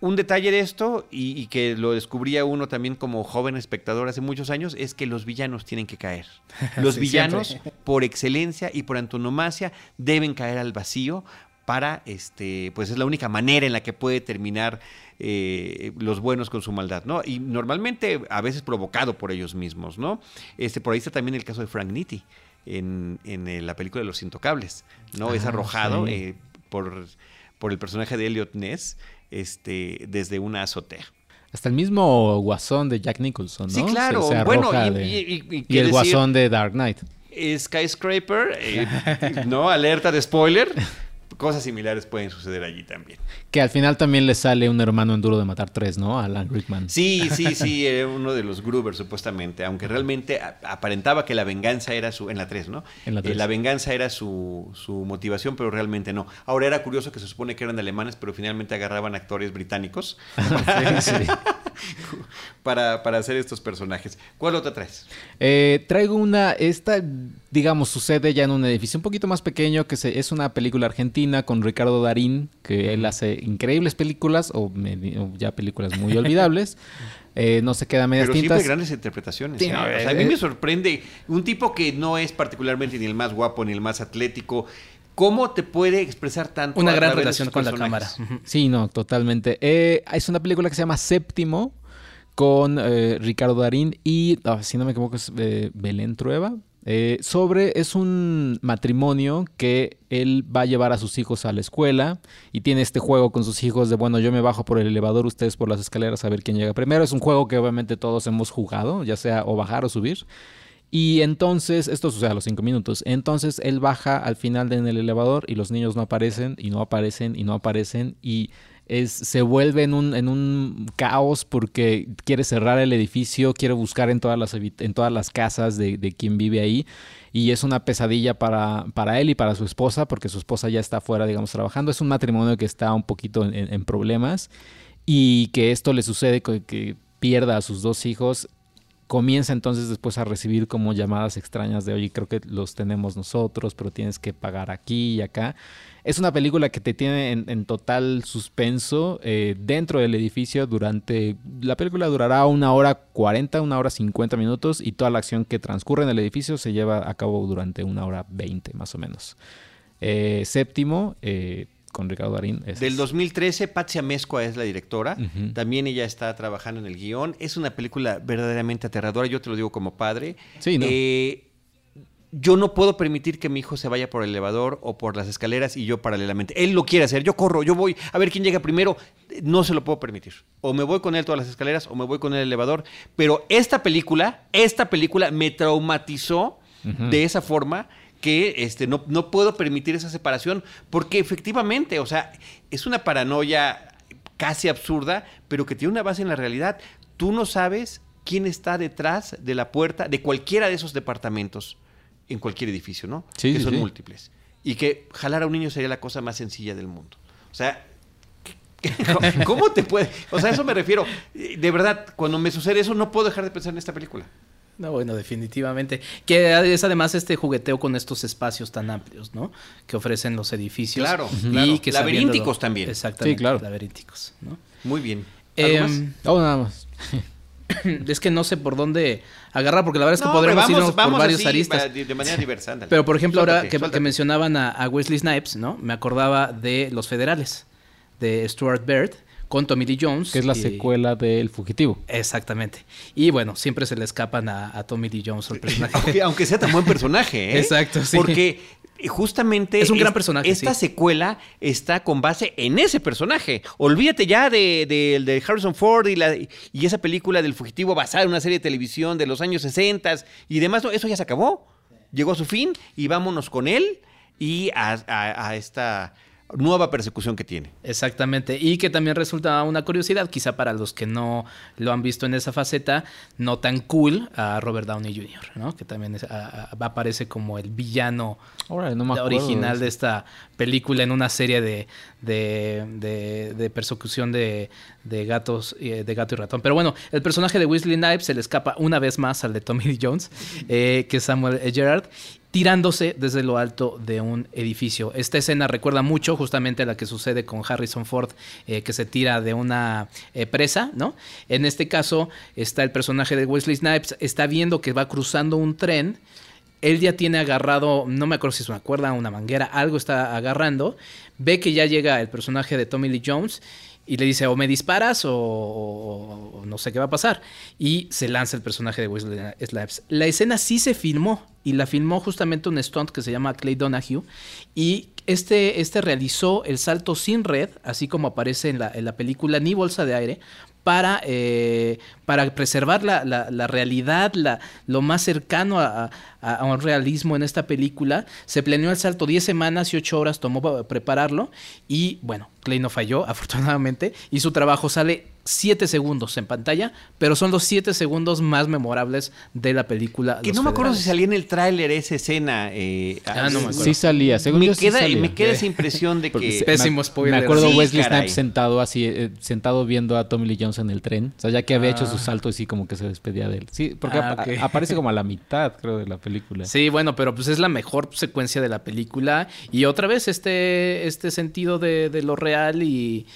un detalle de esto, y, y que lo descubría uno también como joven espectador hace muchos años, es que los villanos tienen que caer. Los Sí, villanos, siempre. por excelencia y por antonomasia, deben caer al vacío para, este, pues es la única manera en la que puede terminar eh, los buenos con su maldad, ¿no? Y normalmente a veces provocado por ellos mismos, ¿no? Este, por ahí está también el caso de Frank Nitti en, en, eh, la película de Los Intocables, ¿no? es Ah, arrojado sí. eh, por, por el personaje de Elliot Ness este, desde una azotea. Hasta el mismo guasón de Jack Nicholson, ¿no? Sí, claro. Se, se Bueno, y- de- y- y- y y qué el decir, guasón de Dark Knight. eh, Skyscraper, eh, ¿no? Alerta de spoiler. Cosas similares pueden suceder allí también. Que al final también le sale un hermano en Duro de Matar 3, ¿no? Alan Rickman. Sí, sí, sí, era uno de los Gruber supuestamente, aunque realmente aparentaba que la venganza era su, en la 3, ¿no? En la Eh, tres. la venganza era su, su motivación, pero realmente no. Ahora era curioso que se supone que eran alemanes, pero finalmente agarraban actores británicos para, para hacer estos personajes. ¿Cuál otra traes? Eh, traigo una, esta, digamos, sucede ya en un edificio un poquito más pequeño, que se- es una película argentina con Ricardo Darín, que él hace increíbles películas, o, ya películas muy olvidables. Eh, no se queda a medias Pero siempre tintas. grandes interpretaciones. Sí, ¿eh? no, O sea, a eh, mí me sorprende un tipo que no es particularmente ni el más guapo ni el más atlético. ¿Cómo te puede expresar tanto? Una a gran relación con la cámara. Sí, no, totalmente. Eh, es una película que se llama Séptimo con eh, Ricardo Darín y, ah, si no me equivoco, es eh, Belén Trueba. Eh, sobre, es un matrimonio que él va a llevar a sus hijos a la escuela y tiene este juego con sus hijos de, bueno, yo me bajo por el elevador, ustedes por las escaleras a ver quién llega primero. Es un juego que obviamente todos hemos jugado, ya sea o bajar o subir. Y entonces, esto sucede a los cinco minutos. Entonces él baja al final en el elevador y los niños no aparecen y no aparecen y no aparecen y es, se vuelve en un, en un caos porque quiere cerrar el edificio, quiere buscar en todas las, en todas las casas de, de quien vive ahí y es una pesadilla para, para él y para su esposa porque su esposa ya está afuera, digamos, trabajando. Es un matrimonio que está un poquito en, problemas y que esto le sucede, que pierda a sus dos hijos comienza entonces después a recibir como llamadas extrañas de, oye, creo que los tenemos nosotros, pero tienes que pagar aquí y acá. Es una película que te tiene en, total suspenso eh, dentro del edificio durante... La película durará una hora 40, una hora 50 minutos y toda la acción que transcurre en el edificio se lleva a cabo durante una hora 20 más o menos. Eh, séptimo, eh, con Ricardo Darín. Del 2013, Patsy Mezcua es la directora. También ella está trabajando en el guion. Es una película verdaderamente aterradora, yo te lo digo como padre. Sí, ¿no? Eh, yo no puedo permitir que mi hijo se vaya por el elevador o por las escaleras y yo paralelamente. Él lo quiere hacer, yo corro, yo voy a ver quién llega primero. No se lo puedo permitir. O me voy con él todas las escaleras o me voy con el elevador. Pero esta película, esta película me traumatizó de esa forma que este, no, no puedo permitir esa separación porque efectivamente, o sea, es una paranoia casi absurda, pero que tiene una base en la realidad. Tú no sabes quién está detrás de la puerta de cualquiera de esos departamentos en cualquier edificio, ¿no? Sí, que son sí. múltiples. Y que jalar a un niño sería la cosa más sencilla del mundo. O sea, ¿cómo te puede? O sea, eso me refiero. De verdad, cuando me sucede eso, no puedo dejar de pensar en esta película. No, bueno, definitivamente. Que es además este jugueteo con estos espacios tan amplios, ¿no? Que ofrecen los edificios. Claro, y claro. que Laberínticos también. Exactamente. Sí, claro. Laberínticos, ¿no? Muy bien. ¿Algo Eh, más? Nada más. es que no sé por dónde agarrar, porque la verdad es que No, podremos irnos por varios así, aristas. de, manera diversa. ándale. Pero por ejemplo, ahora Suéltate, que, que suéltate. mencionaban a, a Wesley Snipes, ¿no? Me acordaba de Los Federales, de Stuart Baird, con Tommy Lee Jones. Que es la y- secuela del Fugitivo. Exactamente. Y bueno, siempre se le escapan a, a Tommy Lee Jones, el personaje. Aunque, aunque sea tan buen personaje, ¿eh? Exacto, sí. Porque justamente... Es un gran es- personaje, Esta sí. secuela está con base en ese personaje. Olvídate ya de, de- de Harrison Ford y, la, y esa película del fugitivo basada en una serie de televisión de los años 60 y demás. Eso ya se acabó. Llegó a su fin y vámonos con él y a, a- a esta nueva persecución que tiene. Exactamente. Y que también resulta una curiosidad, quizá para los que no lo han visto en esa faceta, no tan cool, a Robert Downey Jr., ¿no? Que también es- a- a- aparece como el villano Órale, no me acuerdo original de esta película en una serie de, de, de- de persecución de, de gatos, eh, de gato y ratón. Pero bueno, el personaje de Weasley Snipes se le escapa una vez más al de Tommy Lee Jones, eh, que es Samuel Gerard, tirándose desde lo alto de un edificio. Esta escena recuerda mucho justamente a la que sucede con Harrison Ford, eh, que se tira de una eh, presa, ¿no? En este caso está el personaje de Wesley Snipes, está viendo que va cruzando un tren él ya tiene agarrado, no me acuerdo si es una cuerda o una manguera, algo está agarrando. Ve que ya llega el personaje de Tommy Lee Jones y le dice o me disparas o, no sé qué va a pasar. Y se lanza el personaje de Wesley Snipes. La escena sí se filmó y la filmó justamente un stunt que se llama Clay Donahue y este, este realizó el salto sin red, así como aparece en la, en la película, ni bolsa de aire, para, eh, para preservar la, la- realidad, la, lo más cercano a, a- un realismo en esta película. Se planeó el salto 10 semanas y 8 horas tomó pa- prepararlo y bueno, Clay no falló afortunadamente y su trabajo sale 7 segundos en pantalla, pero son los 7 segundos más memorables de la película. Que Los no me acuerdo si salía en el tráiler esa escena. eh, Ah, no me acuerdo. Sí salía, según me yo sí queda, salía. me queda esa impresión de que... Pésimo me- spoiler. Me acuerdo Sí, Wesley. Snipes sentado así, eh, sentado viendo a Tommy Lee Jones en el tren. O sea, ya que había hecho Ah. su salto y sí como que se despedía de él. Sí, porque Ah, aparece como a la mitad, creo, de la película. Sí, bueno, pero pues es la mejor secuencia de la película. Y otra vez este, este sentido de, de lo real y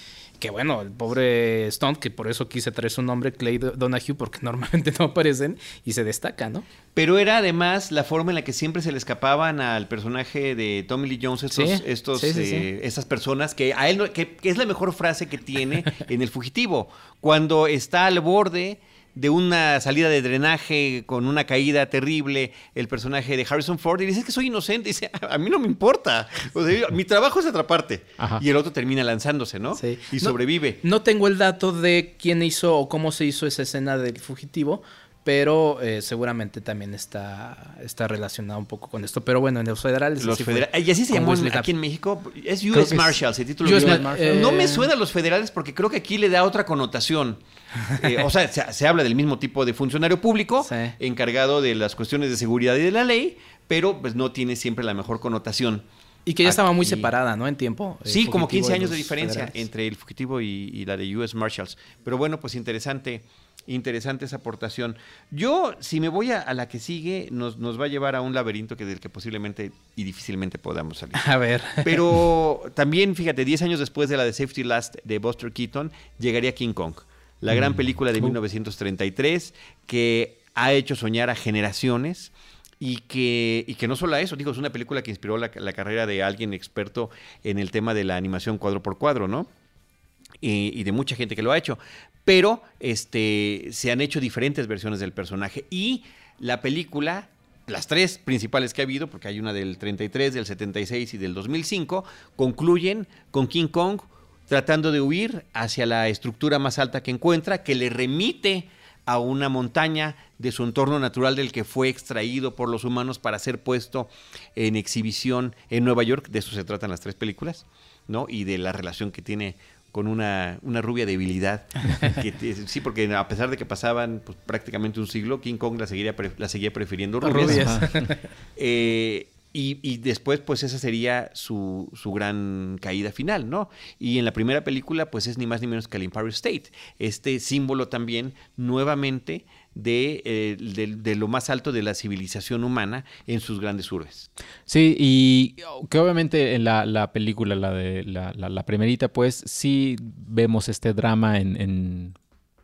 que bueno, el pobre Stunt, que por eso quise traer su nombre, Clay Donahue, porque normalmente no aparecen y se destaca, ¿no? Pero era además la forma en la que siempre se le escapaban al personaje de Tommy Lee Jones estos, Sí, estos, sí, sí, eh, estas personas que a él no- que, que es la mejor frase que tiene en el fugitivo. Cuando está al borde de una salida de drenaje con una caída terrible el personaje de Harrison Ford y dice que soy inocente dice a mí no me importa O sea, mi trabajo es atraparte Ajá. y el otro termina lanzándose no Sí. y No- sobrevive No tengo el dato de quién hizo o cómo se hizo esa escena del fugitivo, pero eh, seguramente también está, está relacionado un poco con esto. Pero bueno, en los federales. Los así fue federales. Y así se llamó aquí en. México. Es US Marshals, el título US original. Mar- eh, No me suena a los federales porque creo que aquí le da otra connotación. Eh, o sea, se, se habla del mismo tipo de funcionario público Sí. encargado de las cuestiones de seguridad y de la ley, pero pues no tiene siempre la mejor connotación. Y que ya estaba muy separada, ¿no? En tiempo. Sí, como 15 años de diferencia entre El Fugitivo y, la de US Marshals. Pero bueno, pues interesante, interesante esa aportación. Yo, si me voy a, la que sigue, nos, nos, va a llevar a un laberinto que del que posiblemente y difícilmente podamos salir. A ver. Pero también, fíjate, 10 años después de la de Safety Last de Buster Keaton, llegaría King Kong. La gran mm. película de 1933 que ha hecho soñar a generaciones y que, y que no solo eso, digo, es una película que inspiró la, carrera de alguien experto en el tema de la animación cuadro por cuadro, ¿no? Y, de mucha gente que lo ha hecho. Pero este, se han hecho diferentes versiones del personaje y la película las tres principales que ha habido, porque hay una del 33, del 76 y del 2005, concluyen con King Kong tratando de huir hacia la estructura más alta que encuentra, que le remite a una montaña de su entorno natural del que fue extraído por los humanos para ser puesto en exhibición en Nueva York. De eso se tratan las tres películas, ¿no? Y de la relación que tiene con una, una rubia debilidad. sí, porque a pesar de que pasaban pues, prácticamente un siglo, King Kong la, seguiría, la seguía prefiriendo rubias. eh, y, después, pues esa sería su, su, gran caída final, ¿no? Y en la primera película, pues es ni más ni menos que el Empire State, este símbolo también nuevamente de, eh, de, lo más alto de la civilización humana en sus grandes urbes. Sí, y que obviamente en la, la película, la de la, la, primerita, pues sí vemos este drama en en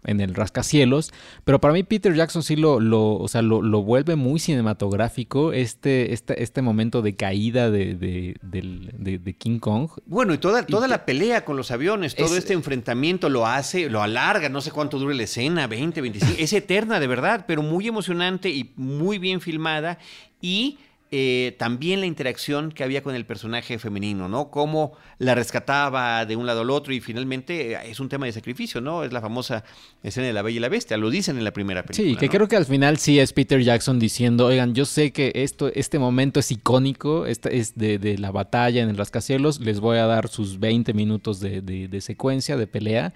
el rascacielos, pero para mí Peter Jackson sí lo, lo, o sea, lo, lo vuelve muy cinematográfico, este, este, este momento de caída de, de, de, King Kong. Bueno, y toda, toda la pelea con los aviones, todo este enfrentamiento lo hace, lo alarga, no sé cuánto dure la escena, 20, 25, es eterna de verdad, pero muy emocionante y muy bien filmada y eh, también la interacción que había con el personaje femenino, ¿no? Cómo la rescataba de un lado al otro y finalmente eh, es un tema de sacrificio, ¿no? Es la famosa escena de la Bella y la Bestia, lo dicen en la primera película. Sí, que creo que al final sí es Peter Jackson diciendo, oigan, yo sé que esto, este momento es icónico, este es de, la batalla en el rascacielos, les voy a dar sus 20 minutos de, de secuencia, de pelea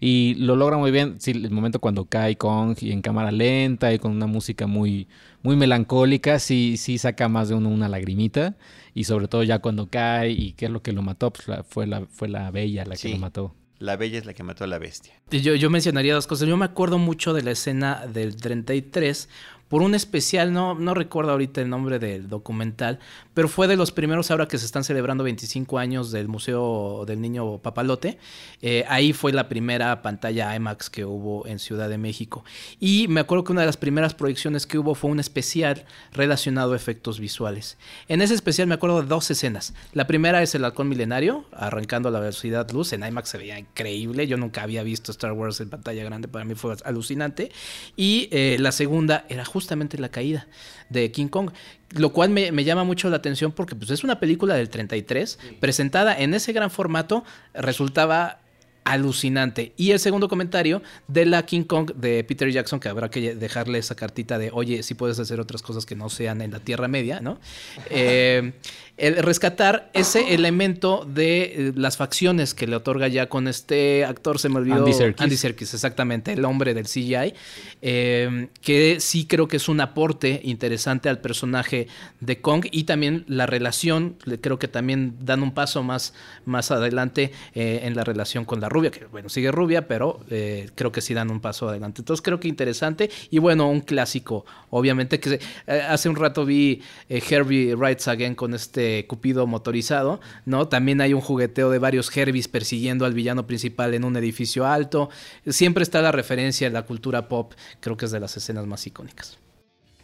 y lo logra muy bien. Sí, el momento cuando cae Kong y en cámara lenta y con una música muy, muy melancólica, sí, sí saca más de uno una lagrimita. Y sobre todo ya cuando cae y qué es lo que lo mató, pues fue, la, fue la bella la que lo mató. La bella es la que mató a la bestia. Yo, yo mencionaría dos cosas. Yo me acuerdo mucho de la escena del 33 por un especial, no, no recuerdo ahorita el nombre del documental, pero fue de los primeros ahora que se están celebrando 25 años del Museo del Niño Papalote. Eh, ahí fue la primera pantalla IMAX que hubo en Ciudad de México. Y me acuerdo que una de las primeras proyecciones que hubo fue un especial relacionado a efectos visuales. En ese especial me acuerdo de dos escenas. La primera es el halcón milenario, arrancando a la velocidad luz. En IMAX se veía increíble. Yo nunca había visto Star Wars en pantalla grande. Para mí fue alucinante. Y eh, la segunda era justamente la caída de King Kong, lo cual me, llama mucho la atención porque pues, es una película del 33, presentada en ese gran formato, resultaba alucinante. Y el segundo comentario de la King Kong de Peter Jackson, que habrá que dejarle esa cartita de, oye, si puedes hacer otras cosas que no sean en la Tierra Media, ¿no? Eh, el rescatar ese elemento de eh, las facciones que le otorga ya con este actor, se me olvidó. Andy Serkis. exactamente, el hombre del CGI, eh, que sí creo que es un aporte interesante al personaje de Kong y también la relación, creo que también dan un paso más, más adelante en la relación con la rubia, que bueno, sigue rubia, pero eh, creo que sí dan un paso adelante. Entonces creo que interesante y bueno, un clásico, obviamente que eh, hace un rato vi eh, Herbie Rides Again con este Cupido motorizado, ¿no? También hay un jugueteo de varios Herbies persiguiendo al villano principal en un edificio alto. Siempre está la referencia en la cultura pop, creo que es de las escenas más icónicas.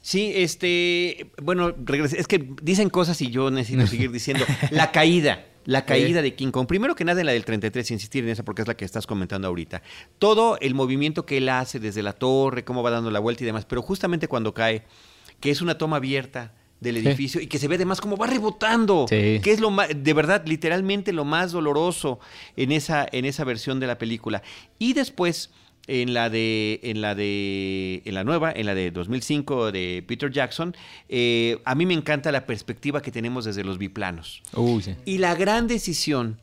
Sí, este, bueno, es que dicen cosas y yo necesito seguir diciendo. La caída. La caída de King Kong. Primero que nada en la del 33, insistir en esa porque es la que estás comentando ahorita. Todo el movimiento que él hace desde la torre, cómo va dando la vuelta y demás, pero justamente cuando cae, que es una toma abierta del edificio y que se ve además cómo va rebotando, que es lo más, de verdad, literalmente lo más doloroso en esa, en esa versión de la película. Y después en la de en la de en la nueva en la de 2005 de Peter Jackson eh, a mí me encanta la perspectiva que tenemos desde los biplanos y la gran decisión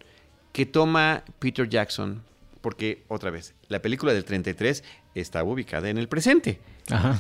que toma Peter Jackson porque otra vez la película del 33 estaba ubicada en el presente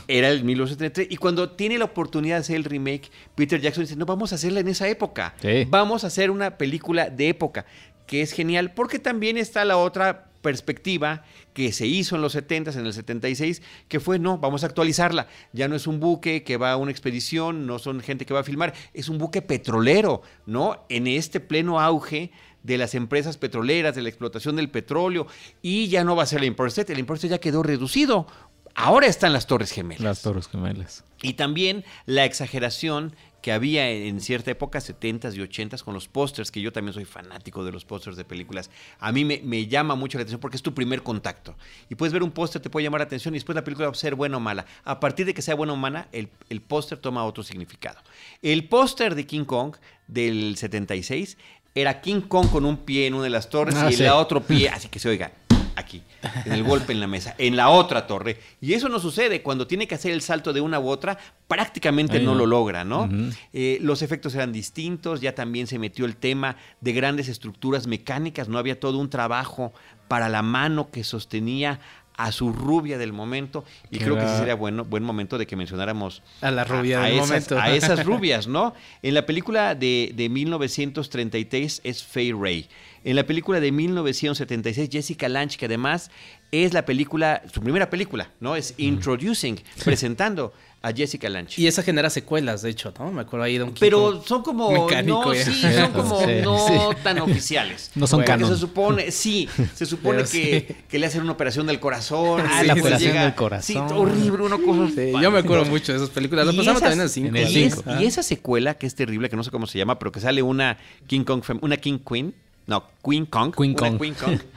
Era el 1973. Y cuando tiene la oportunidad de hacer el remake, Peter Jackson dice, no, vamos a hacerla en esa época. Vamos a hacer una película de época, que es genial, porque también está la otra perspectiva que se hizo en los 70 en el 76, que fue, no, vamos a actualizarla. Ya no es un buque que va a una expedición, no son gente que va a filmar, es un buque petrolero, ¿no? En este pleno auge de las empresas petroleras, de la explotación del petróleo, y ya no va a ser el State, el State ya quedó reducido. Ahora están las Torres Gemelas. Las Torres Gemelas. Y también la exageración que había en cierta época, 70s y 80s, con los pósters, que yo también soy fanático de los pósters de películas. A mí me, llama mucho la atención porque es tu primer contacto. Y puedes ver un póster, te puede llamar la atención y después la película va a ser buena o mala. A partir de que sea buena o mala, el, el póster toma otro significado. El póster de King Kong del 76 era King Kong con un pie en una de las torres ah, y el otro pie, así que se oiga, aquí, en el golpe en la mesa, en la otra torre. Y eso no sucede cuando tiene que hacer el salto de una u otra, prácticamente no lo logra, ¿no? Eh, los efectos eran distintos, ya también se metió el tema de grandes estructuras mecánicas, no había todo un trabajo para la mano que sostenía a su rubia del momento y creo que sí sería bueno, buen momento de que mencionáramos a la rubia del esas, momento. A esas rubias, ¿no? En la película de, de 1933 es Faye Ray. En la película de 1976, Jessica Lange, que además es la película, su primera película, ¿no? Es Introducing, presentando a Jessica Lange. Y esa genera secuelas, de hecho, ¿no? Me acuerdo ahí de un Pero son como no, sí, son como no tan oficiales. No son Se supone, sí, se supone que, que, le hacen una operación del corazón. Ah, la operación del corazón. Sí, horrible, una cosa. yo me acuerdo mucho de esas películas. Las pasamos también en el 5. Y, esa secuela que es terrible, que no sé cómo se llama, pero que sale una King Kong, una King Queen, no, Queen Kong. Queen Kong. Queen Kong.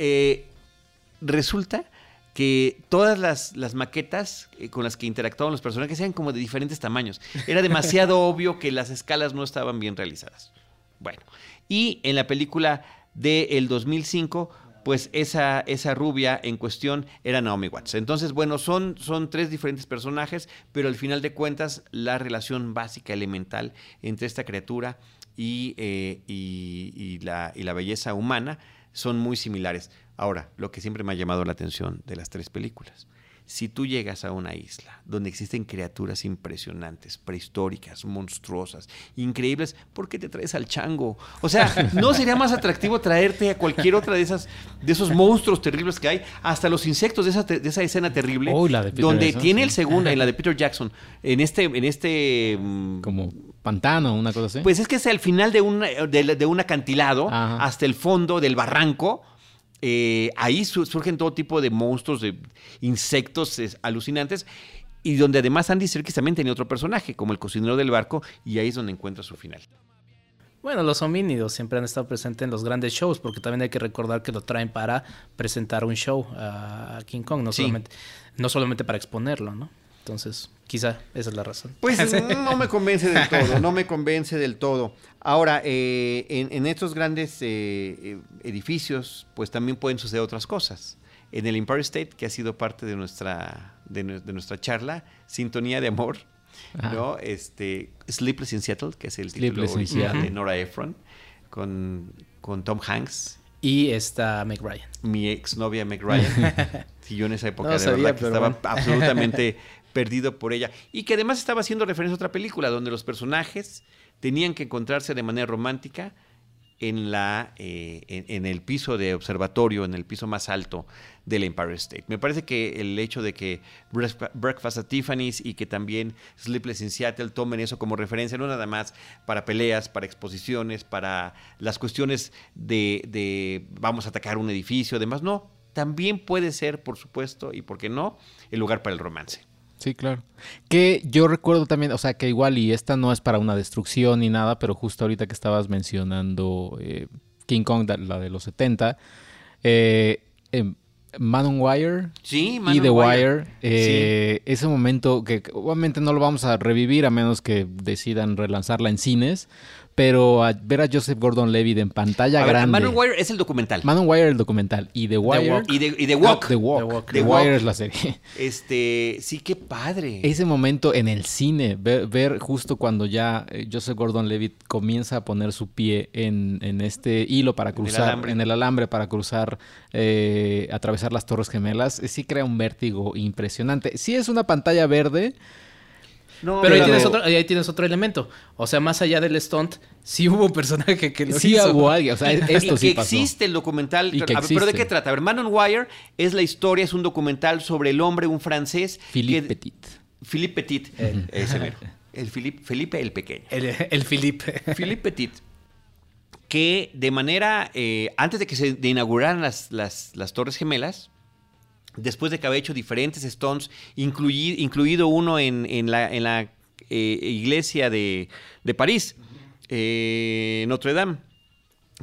Eh, resulta que todas las, maquetas eh, con las que interactuaban los personajes eran como de diferentes tamaños. Era demasiado obvio que las escalas no estaban bien realizadas. Bueno, y en la película del 2005 pues esa, esa rubia en cuestión era Naomi Watts. Entonces, bueno, son, son tres diferentes personajes, pero al final de cuentas la relación básica, elemental entre esta criatura y, eh, y, la, y la belleza humana son muy similares. Ahora, lo que siempre me ha llamado la atención de las tres películas, si tú llegas a una isla donde existen criaturas impresionantes, prehistóricas, monstruosas, increíbles, ¿por qué te traes al chango? O sea, ¿no sería más atractivo traerte a cualquier otra de esas de esos monstruos terribles que hay, hasta los insectos de esa, de esa escena terrible, donde tiene el segundo, en la de Peter Jackson, en este en este mm, como pantano, una cosa así. Pues es que es al final de un de, un acantilado hasta el fondo del barranco eh, ahí surgen todo tipo de monstruos, de insectos alucinantes. Y donde además Andy Serkis también tenía otro personaje, como el cocinero del barco, y ahí es donde encuentra su final. Bueno, los homínidos siempre han estado presentes en los grandes shows, porque también hay que recordar que lo traen para presentar un show a King Kong, no, solamente, no solamente para exponerlo, ¿no? Entonces, quizá esa es la razón. Pues no me convence del todo, no me convence del todo. Ahora, eh, en, estos grandes eh, eh, edificios, pues también pueden suceder otras cosas. En el Empire State, que ha sido parte de nuestra, de, nuestra charla, Sintonía de Amor, ¿no? Este, Sleepless in Seattle, que es el título original de Nora Ephron, con, con Tom Hanks. Y está Meg Ryan. Mi exnovia Meg Ryan. si yo en esa época de verdad que estaba absolutamente perdido por ella. Y que además estaba haciendo referencia a otra película donde los personajes tenían que encontrarse de manera romántica en, la, eh, en, el piso de observatorio, en el piso más alto del Empire State. Me parece que el hecho de que Breakfast at Tiffany's y que también Sleepless in Seattle tomen eso como referencia, no nada más para peleas, para exposiciones, para las cuestiones de, de vamos a atacar un edificio, además, no, también puede ser, por supuesto, y por qué no, el lugar para el romance. Sí, claro. Que yo recuerdo también, o sea, que igual y esta no es para una destrucción ni nada, pero justo ahorita que estabas mencionando eh, King Kong, la de los 70, eh, em, Man on Wire sí, y The Wire, eh, ese momento que obviamente no lo vamos a revivir a menos que decidan relanzarla en cines, pero ver a Joseph Gordon-Levitt en pantalla grande. Man on Wire es el documental. Man on Wire el documental y The Wire y, The, Walk. The Walk. The, Wire es la serie. Este, sí, qué padre. Ese momento en el cine, ver, justo cuando ya eh, Joseph Gordon-Levitt comienza a poner su pie en, este hilo para cruzar, en el alambre, para cruzar, eh, atravesar las Torres Gemelas, sí crea un vértigo impresionante. Sí es una pantalla verde pero ahí tienes, otro, ahí tienes otro elemento. O sea, más allá del stunt, sí hubo un personaje que lo sí hubo alguien. O sea, esto y sí que existe el documental. ¿Pero de qué trata? A ver, Man on Wire es la historia, es un documental sobre el hombre, un francés. Philippe Petit. Philippe Petit. El, ese El Philippe, Felipe el Pequeño. El, el Philippe. Philippe Petit. Que de manera. Eh, antes de que se inauguraran las, las, las Torres Gemelas después de que había hecho diferentes Stones, incluido uno en, la, eh, iglesia de, París, eh, Notre Dame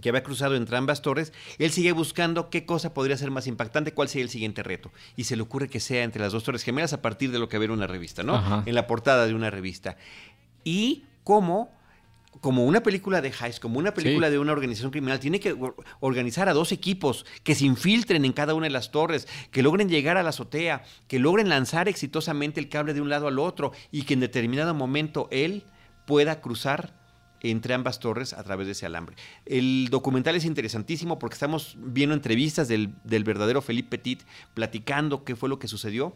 que había cruzado entre ambas torres, él sigue buscando qué cosa podría ser más impactante, cuál sería el siguiente reto. Y se le ocurre que sea entre las dos torres gemelas a partir de lo que ve en una revista, ¿no? En la portada de una revista. Y cómo como una película de Heist, como una película de una organización criminal, tiene que organizar a dos equipos que se infiltren en cada una de las torres, que logren llegar a la azotea, que logren lanzar exitosamente el cable de un lado al otro y que en determinado momento él pueda cruzar entre ambas torres a través de ese alambre. El documental es interesantísimo porque estamos viendo entrevistas del, del verdadero Philippe Petit platicando qué fue lo que sucedió,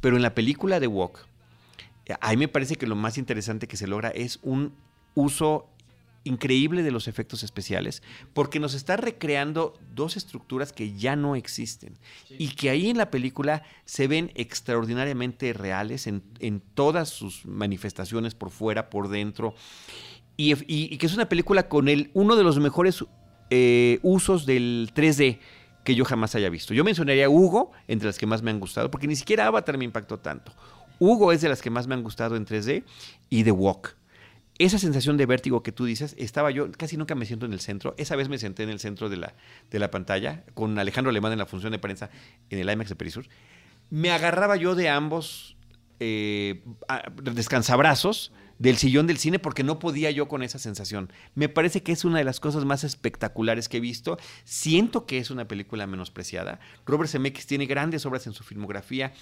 pero en la película de Walk, a mí me parece que lo más interesante que se logra es un uso increíble de los efectos especiales, porque nos está recreando dos estructuras que ya no existen y que ahí en la película se ven extraordinariamente reales en, todas sus manifestaciones por fuera, por dentro, y, que es una película con el, uno de los mejores eh, usos del 3D que yo jamás haya visto. Yo mencionaría Hugo entre las que más me han gustado, porque ni siquiera Avatar me impactó tanto. Hugo es de las que más me han gustado en 3D y The Walk esa sensación de vértigo que tú dices, estaba yo, casi nunca me siento en el centro. Esa vez me senté en el centro de la, de la pantalla, con Alejandro Alemán en la función de prensa en el IMAX de Perisur. Me agarraba yo de ambos eh, descansabrazos del sillón del cine porque no podía yo con esa sensación. Me parece que es una de las cosas más espectaculares que he visto. Siento que es una película menospreciada. Robert Zemeckis tiene grandes obras en su filmografía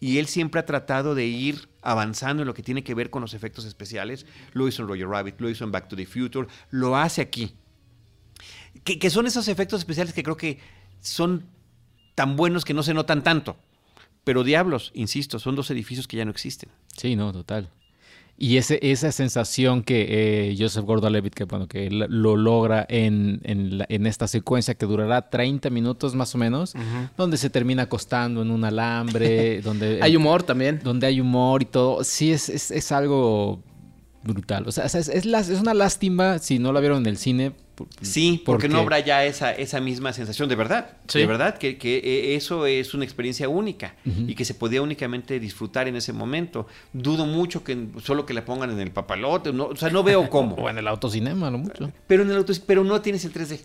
y él siempre ha tratado de ir avanzando en lo que tiene que ver con los efectos especiales. Lo hizo en Roger Rabbit, lo hizo en Back to the Future, lo hace aquí. Que, son esos efectos especiales que creo que son tan buenos que no se notan tanto. Pero diablos, insisto, son dos edificios que ya no existen. Sí, no, total. Y ese, esa sensación que eh, Joseph Gordon-Levitt, que, bueno, que lo logra en, en, esta secuencia que durará 30 minutos más o menos, donde se termina acostando en un alambre, donde... hay humor también. Donde hay humor y todo. Sí, es, es, es algo brutal. O sea, es, es, es, una lástima si no la vieron en el cine Sí, porque, no habrá ya esa, esa misma sensación, de verdad. De verdad, que, que, eh, eso es una experiencia única y que se podía únicamente disfrutar en ese momento. Dudo mucho que solo que la pongan en el papalote, no, o sea, no veo cómo. o en el autocinema, no mucho. Pero en el auto, pero no tienes el 3D.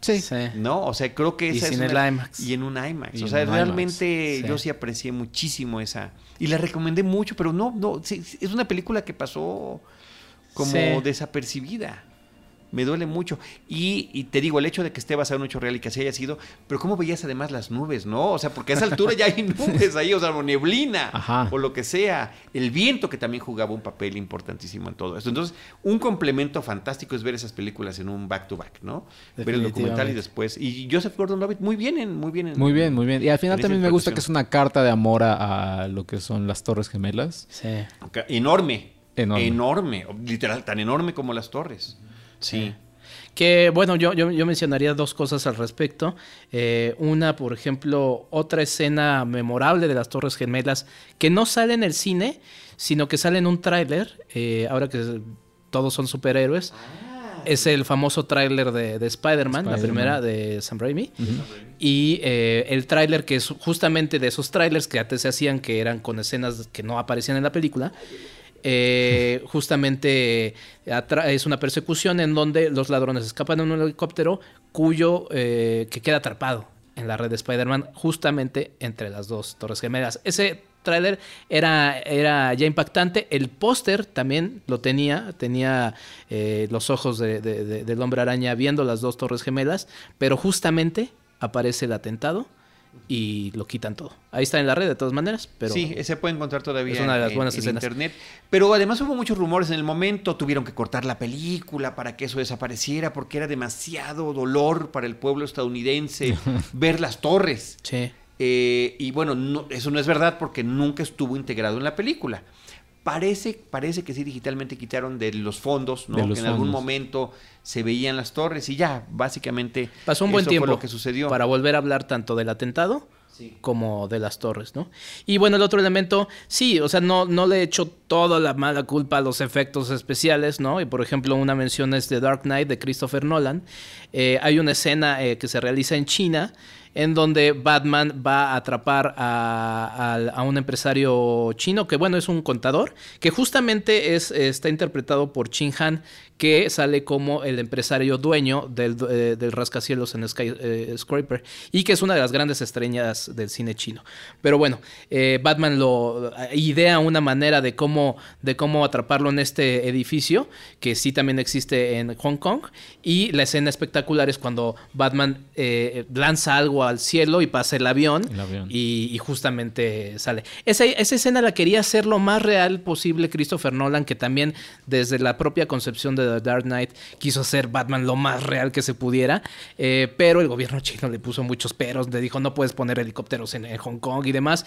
Sí. sí. ¿No? O sea, creo que esa y es en el IMAX. Y en un IMAX. o sea, realmente yo sí aprecié muchísimo esa. Y la recomendé mucho, pero no, no. es una película que pasó como desapercibida me duele mucho. Y, te digo, el hecho de que esté basado en un hecho real y que así haya sido, pero ¿cómo veías además las nubes, no? O sea, porque a esa altura ya hay nubes ahí, o sea, o neblina, o lo que sea. El viento que también jugaba un papel importantísimo en todo esto. Entonces, un complemento fantástico es ver esas películas en un back-to-back, ¿no? Ver el documental y después. Y Joseph Gordon-Levitt, muy bien, en, muy bien. muy bien, muy bien. Y al final también me gusta que es una carta de amor a, lo que son las Torres Gemelas. Sí. Enorme. Enorme. Enorme. Literal, tan enorme como las torres. Sí. Que bueno, yo, yo, mencionaría dos cosas al respecto. Eh, una, por ejemplo, otra escena memorable de las Torres Gemelas que no sale en el cine, sino que sale en un tráiler, eh, ahora que todos son superhéroes. Ah. Es el famoso tráiler de, Spider-Man, la primera de Sam Raimi. Y eh, el tráiler que es justamente de esos trailers que antes se hacían, que eran con escenas que no aparecían en la película. Eh, justamente es una persecución en donde los ladrones escapan en un helicóptero cuyo eh, que queda atrapado en la red de Spider-Man justamente entre las dos torres gemelas. Ese tráiler era, era ya impactante. El póster también lo tenía, tenía eh, los ojos del hombre araña viendo las dos torres gemelas, pero justamente aparece el atentado y lo quitan todo. Ahí está en la red de todas maneras, pero sí, se puede encontrar todavía en, internet. Pero además hubo muchos rumores en el momento, tuvieron que cortar la película para que eso desapareciera porque era demasiado dolor para el pueblo estadounidense ver las torres. Sí. Eh, y bueno, eso no es verdad porque nunca estuvo integrado en la película. Parece, parece que sí digitalmente quitaron de los fondos, ¿no? que en algún momento se veían las torres y ya, básicamente pasó un buen tiempo lo que sucedió. Para volver a hablar tanto del atentado como de las torres, ¿no? Y bueno, el otro elemento, sí, o sea, no, no le echo toda la mala culpa a los efectos especiales, ¿no? Y por ejemplo, una mención es de Dark Knight de Christopher Nolan. Eh, hay una escena eh, que se realiza en China en donde Batman va a atrapar a, un empresario chino, que bueno, es un contador, que justamente es, está interpretado por Chin Han, que sale como el empresario dueño del, eh, rascacielos en Skyscraper eh, y que es una de las grandes estrellas del cine chino. Pero bueno, eh, Batman lo idea una manera de cómo, de cómo atraparlo en este edificio, que sí también existe en Hong Kong, y la escena espectacular es cuando Batman lanza algo al cielo y pasa el avión, Y, justamente sale. Esa, esa escena la quería hacer lo más real posible Christopher Nolan, que también desde la propia concepción de Dark Knight quiso hacer Batman lo más real que se pudiera, eh, pero el gobierno chino le puso muchos peros, le dijo no puedes poner helicópteros en, Hong Kong y demás.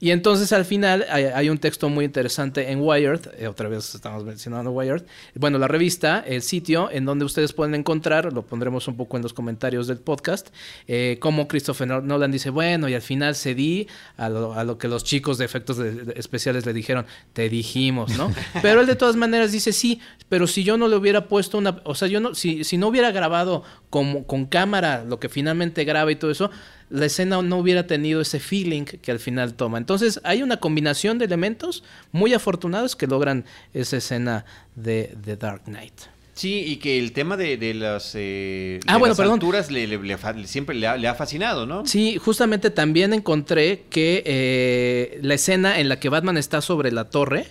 Y entonces al final hay, un texto muy interesante en Wired, eh, otra vez estamos mencionando Wired, bueno, la revista, el sitio en donde ustedes pueden encontrar, lo pondremos un poco en los comentarios del podcast, eh, como Christopher Nolan dice, bueno, y al final cedí a lo, a lo que los chicos de efectos especiales le dijeron, te dijimos, ¿no? Pero él de todas maneras dice, sí, pero si yo no le hubiera puesto una, o sea, yo no, si, si no hubiera grabado con, con cámara lo que finalmente graba y todo eso, la escena no hubiera tenido ese feeling que al final toma. Entonces hay una combinación de elementos muy afortunados que logran esa escena de, de Dark Knight. Sí, y que el tema de, de las, eh, ah, bueno, alturas le, siempre le ha, fascinado, ¿no? Sí, justamente también encontré que eh, la escena en la que Batman está sobre la torre,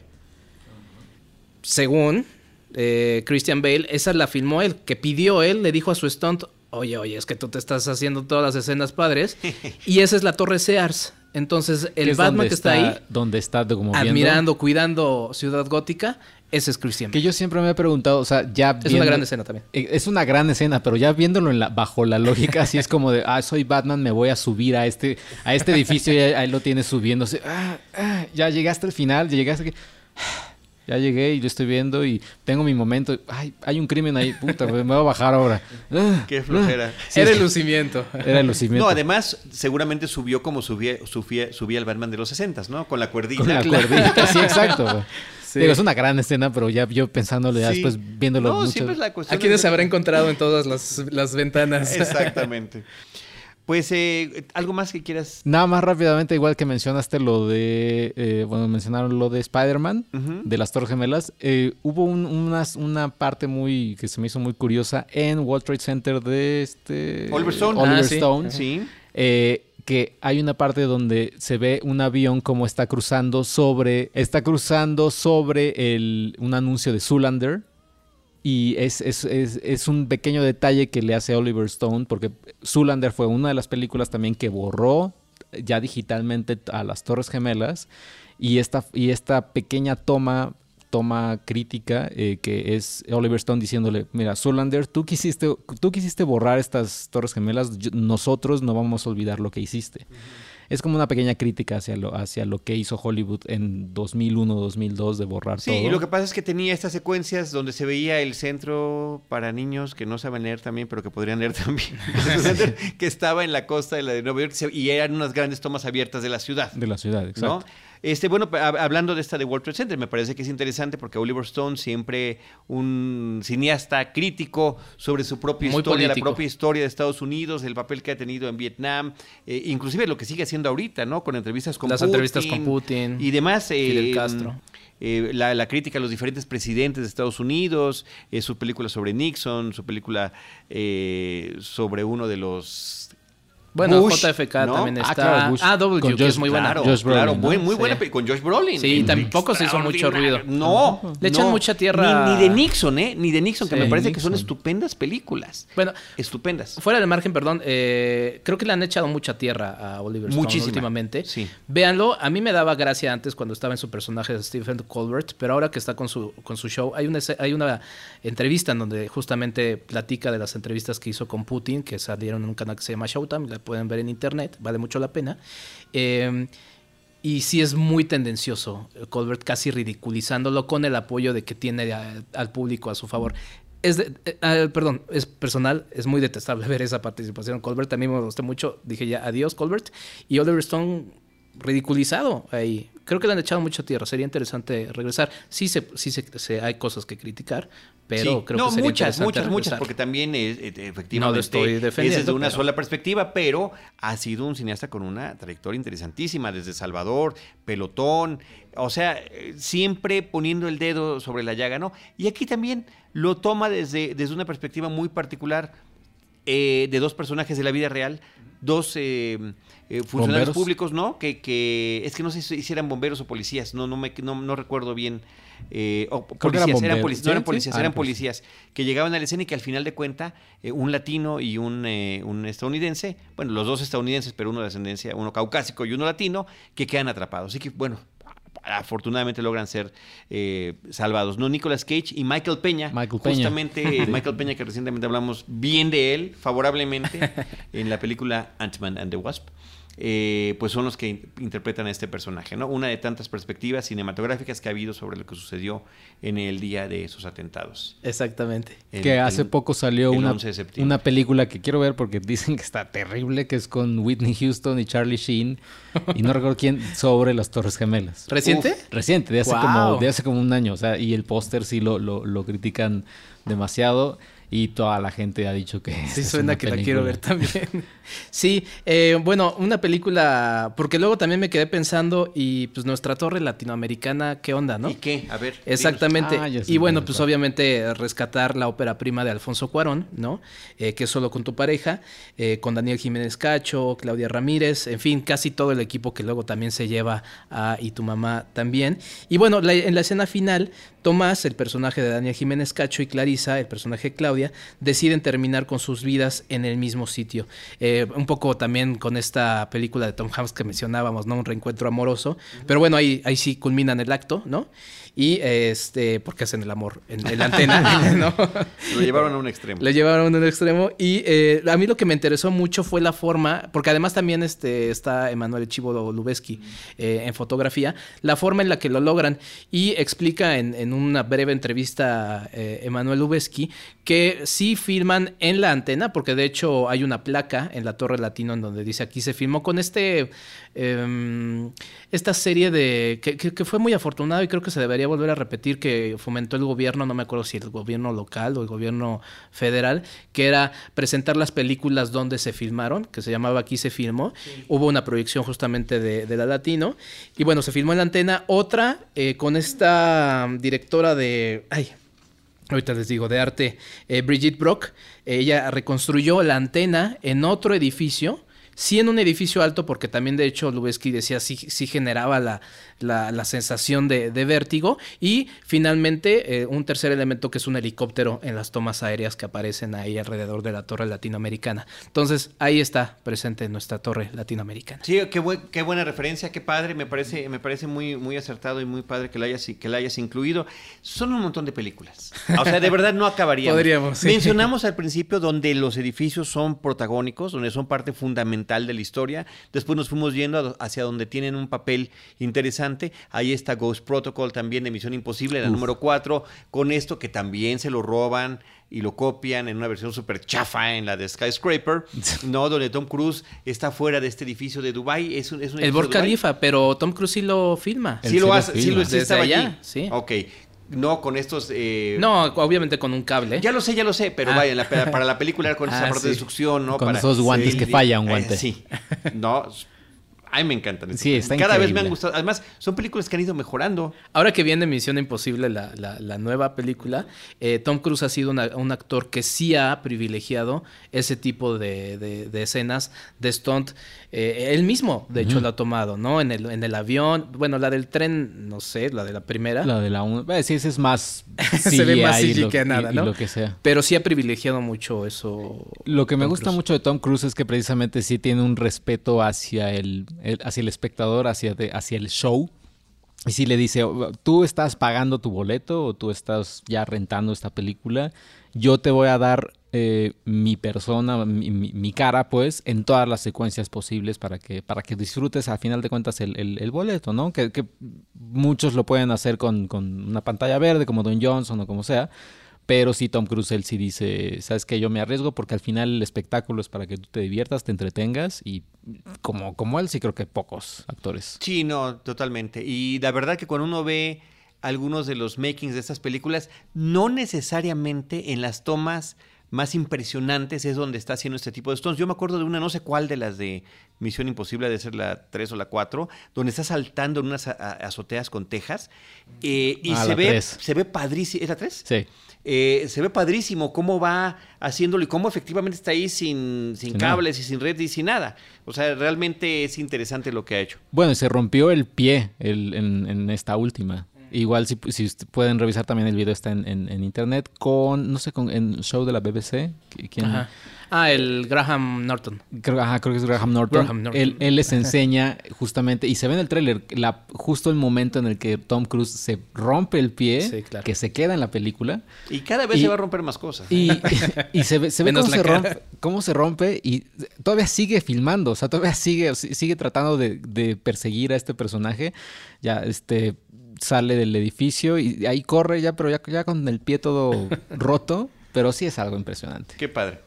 según eh, Christian Bale, esa la filmó él, que pidió él, le dijo a su stunt, oye, oye, es que tú te estás haciendo todas las escenas padres, y esa es la Torre Sears. Entonces, el Batman que está, ahí, donde está como admirando, cuidando Ciudad Gótica, ese es Christian. Que yo siempre me he preguntado, o sea, ya Es una gran escena también. Eh, es una gran escena, pero ya viéndolo en la, bajo la lógica, así es como de, ah, soy Batman, me voy a subir a este, a este edificio y ahí lo tienes subiéndose. Ah, ah, ya llegaste al final, ya llegaste aquí ya llegué y lo estoy viendo y tengo mi momento. Ay, hay un crimen ahí, puta, me voy a bajar ahora. Qué flojera. Era el lucimiento. Era el lucimiento. No, además, seguramente subió como subía, subía, subía el Batman de los 60, ¿no? Con la cuerdita. Con la cuerdita, sí, exacto. es una gran escena, pero ya yo pensándole, ya después viéndolo. No, siempre es la cuestión. ¿A quiénes se habrá encontrado en todas las, las ventanas? Exactamente. Pues, eh, ¿algo más que quieras? Nada más rápidamente, igual que mencionaste lo de, eh, bueno, mencionaron lo de Spider-Man, de las Torres Gemelas. Eh, hubo una, una, parte muy, que se me hizo muy curiosa en World Trade Center de este... Oliver Stone. Oliver ah, Stone. Sí. que hay una parte donde se ve un avión como está cruzando sobre, está cruzando sobre el, un anuncio de Zoolander y es, es, es, es, un pequeño detalle que le hace Oliver Stone, porque Zoolander fue una de las películas también que borró ya digitalmente a las Torres Gemelas. Y esta, y esta pequeña toma, toma crítica, eh, que es Oliver Stone diciéndole, mira, Zoolander, tú quisiste, tú quisiste borrar estas Torres Gemelas, nosotros no vamos a olvidar lo que hiciste es como una pequeña crítica hacia lo, hacia lo que hizo Hollywood en 2001, 2002 de borrar todo. Sí, lo que pasa es que tenía estas secuencias donde se veía el centro para niños que no saben leer también, pero que podrían leer también, que estaba en la costa de la de Nueva York y eran unas grandes tomas abiertas de la ciudad. De la ciudad, exacto. Este, bueno, hablando de esta de World Trade Center, me parece que es interesante porque Oliver Stone, siempre un cineasta crítico sobre su propia historia, la propia historia de Estados Unidos, el papel que ha tenido en Vietnam, eh, inclusive lo que sigue haciendo ahorita, ¿no? Con entrevistas con Las entrevistas con Putin. Y demás. Eh, Castro. Eh, la, crítica a los diferentes presidentes de Estados Unidos, su película sobre Nixon, su película sobre uno de los Bueno, Bush, JFK ¿no? también Ah, está. claro, Bush. Ah, W, Con que es muy buena. Claro, Josh Brolin, claro, ¿no? muy, muy Sí. buena con Josh Brolin. Sí, tampoco se hizo mucho ruido. No, Le echan no. mucha tierra- Ni, ni de Nixon, ¿eh? Ni de Nixon, que me parece que son estupendas películas. Bueno, Estupendas. fuera del margen, perdón, eh, creo que le han echado mucha tierra a Oliver Stone Muchísima, últimamente. sí. Véanlo, a mí me daba gracia antes cuando estaba en su personaje de Stephen Colbert, pero ahora que está con su, con su show, hay una, hay una entrevista en donde justamente platica de las entrevistas que hizo con Putin, que salieron en un canal que se llama Showtime, la pueden ver en internet, vale mucho la pena. Eh, y sí es muy tendencioso, eh, Colbert casi ridiculizándolo con el apoyo de que tiene al público a su favor. Es de- eh, ah, perdón, es personal, es muy detestable ver esa participación. Colbert a mí me gustó mucho, dije ya adiós Colbert. Y Oliver Stone ridiculizado ahí. Creo que le han echado mucha tierra, sería interesante regresar. Sí, se, sí se, se- hay cosas que criticar, pero Sí. creo no, que sería muchas, interesante muchas, muchas, regresar. porque también es, efectivamente No lo estoy es desde una pero- sola perspectiva, pero ha sido un cineasta con una trayectoria interesantísima, desde Salvador, Pelotón, o sea, siempre poniendo el dedo sobre la llaga, ¿no? Y aquí también lo toma desde, desde una perspectiva muy particular eh, de dos personajes de la vida real, dos eh, eh, funcionarios Bomberos. públicos, ¿no? Que, que es que no sé si eran bomberos o policías, no, no, me, no, no recuerdo bien. eh, o eran no eran policías, Ah, eran pues. policías que llegaban a la escena y que al final de cuenta eh, un latino y un, eh, un estadounidense, bueno, los dos estadounidenses, pero uno de ascendencia, uno caucásico y uno latino, que quedan atrapados. Así que, bueno, afortunadamente logran ser eh, salvados. No, Nicolas Cage y Michael Peña. Michael Peña. Justamente Michael Peña, que recientemente hablamos bien de él, favorablemente, en la película Ant-Man and the Wasp. Eh, pues son los que in- interpretan a este personaje, ¿no? Una de tantas perspectivas cinematográficas que ha habido sobre lo que sucedió en el día de esos atentados. Exactamente. El- que hace el- poco salió una, 11 de septiembre. una película que quiero ver porque dicen que está terrible, que es con Whitney Houston y Charlie Sheen y no recuerdo quién, sobre las Torres Gemelas. ¿Reciente? Reciente, de hace, Wow. como, de hace como un año, o sea, y el póster sí lo, lo, lo critican demasiado y toda la gente ha dicho que... Sí, es suena una que la quiero ver también. sí, eh, bueno, una película, porque luego también me quedé pensando y pues nuestra torre latinoamericana, ¿qué onda, no? ¿Y qué? A ver. Exactamente. Ah, y bueno, pues obviamente rescatar la ópera prima de Alfonso Cuarón, ¿no? Eh, que es solo con tu pareja, eh, con Daniel Jiménez Cacho, Claudia Ramírez, en fin, casi todo el equipo que luego también se lleva a Y tu mamá también. Y bueno, la- en la escena final, Tomás, el personaje de Daniel Jiménez Cacho, y Clarisa, el personaje de Claudia, deciden terminar con sus vidas en el mismo sitio. Eh, un poco también con esta película de Tom Hanks que mencionábamos, ¿no? Un reencuentro amoroso. Pero bueno, ahí, ahí sí culminan el acto, ¿no? Y este, porque hacen el amor en, en la antena, ¿no? Lo llevaron a un extremo. Lo llevaron a un extremo. Y eh, a mí lo que me interesó mucho fue la forma, porque además también este, está Emanuel Chivo Lubeski eh, en fotografía, la forma en la que lo logran. Y explica en, en una breve entrevista Emanuel Lubeski que sí filman en la antena, porque de hecho hay una placa en la Torre Latino en donde dice aquí se filmó con este em, esta serie de que, que- que fue muy afortunado y creo que se debería volver a repetir que fomentó el gobierno, no me acuerdo si el gobierno local o el gobierno federal, que era presentar las películas donde se filmaron, que se llamaba Aquí se filmó. Hubo una proyección justamente de, de la Latino y bueno, se filmó en la antena. Otra eh, con esta directora de... Ay, Ahorita les digo, de arte, eh, Brigitte Brock, ella reconstruyó la antena en otro edificio, sí en un edificio alto, porque también de hecho Lubeski decía sí, sí generaba la, la, la sensación de, de vértigo, y finalmente eh, un tercer elemento que es un helicóptero en las tomas aéreas que aparecen ahí alrededor de la torre latinoamericana. Entonces ahí está presente nuestra torre latinoamericana. Sí, qué, buen- qué buena referencia, qué padre, me parece, me parece muy, muy acertado y muy padre que la, hayas, que la hayas incluido. Son un montón de películas. O sea, de verdad no acabaríamos. Podríamos, sí. Mencionamos al principio donde los edificios son protagónicos, donde son parte fundamental de la historia. Después nos fuimos yendo hacia donde tienen un papel interesante. Ahí está Ghost Protocol también de Misión Imposible, la número 4, con esto que también se lo roban y lo copian en una versión súper chafa en la de Skyscraper, ¿no? Donde Tom Cruise está fuera de este edificio de Dubai Es un, es un El Burj. Khalifa, pero Tom Cruise sí lo filma. Sí lo sí lo hace, sí lo sí estaba allá, allí. sí. Ok. No, con estos. eh, No, obviamente con un cable. Ya lo sé, ya lo sé, pero Ah. vaya, la- para, la película con esa Ah, parte de succión, ¿no? Con Para- esos guantes Sí, que falla un eh, guante. sí. No. A mí me encantan. Sí, está Cada vez me han gustado. Además, son películas que han ido mejorando. Ahora que viene Misión Imposible, la, la- la nueva película, eh, Tom Cruise ha sido una- un actor que sí ha privilegiado ese tipo de, de- de escenas de stunt. Eh, él mismo, de hecho, lo ha tomado, ¿no? En el, en el avión. Bueno, la del tren, no sé, la de la primera. La de la un... eh, sí, ese es más Se ve más CGI lo- que nada, y- y ¿no? lo que sea. Pero sí ha privilegiado mucho eso. Lo que me gusta Cruise. mucho de Tom Cruise es que precisamente sí tiene un respeto hacia el, hacia el espectador, hacia, hacia el show. Y sí le dice, "Oh, tú estás pagando tu boleto o tú estás ya rentando esta película, yo te voy a dar eh, mi persona, mi, mi- cara, pues, en todas las secuencias posibles para que, para que disfrutes a final de cuentas el, el- boleto, ¿no? Que, muchos lo pueden hacer con, con una pantalla verde, como Don Johnson o como sea. Pero sí, Tom Cruise, él dice, sabes que yo me arriesgo porque al final el espectáculo es para que tú te diviertas, te entretengas y como, como él sí creo que pocos actores. Sí, no, totalmente. Y la verdad que cuando uno ve algunos de los makings de estas películas, no necesariamente en las tomas más impresionantes es donde está haciendo este tipo de stunts. Yo me acuerdo de una, no sé cuál de las de Misión Imposible, de ser la 3 o la 4, donde está saltando en unas azoteas con tejas eh, y Ah, se ve, se ve padrísimo. ¿Es la 3? Sí. Eh, se ve padrísimo cómo va haciéndolo y cómo efectivamente está ahí sin, sin Sin nada. cables y sin red y sin nada. O sea, realmente es interesante lo que ha hecho. Bueno, y se rompió el pie el- en, en esta última. Igual si, si pueden revisar también el video está en, en- en internet con, no sé, con en show de la BBC. ¿qui- ¿Quién? Ajá. Ah, el Graham Norton. Creo, ajá, creo que es Graham Norton. Graham Norton. Él, él les enseña justamente, y se ve en el tráiler, justo el momento en el que Tom Cruise se rompe el pie, Sí, claro. que se queda en la película. Y cada vez Y- se va a romper más cosas. Y, y se ve, se ve cómo, se rompe, cómo se rompe y todavía sigue filmando, o sea, todavía sigue, sigue tratando de, de perseguir a este personaje. Ya este sale del edificio y ahí corre ya, pero ya, ya con el pie todo roto, pero sí es algo impresionante. Qué padre.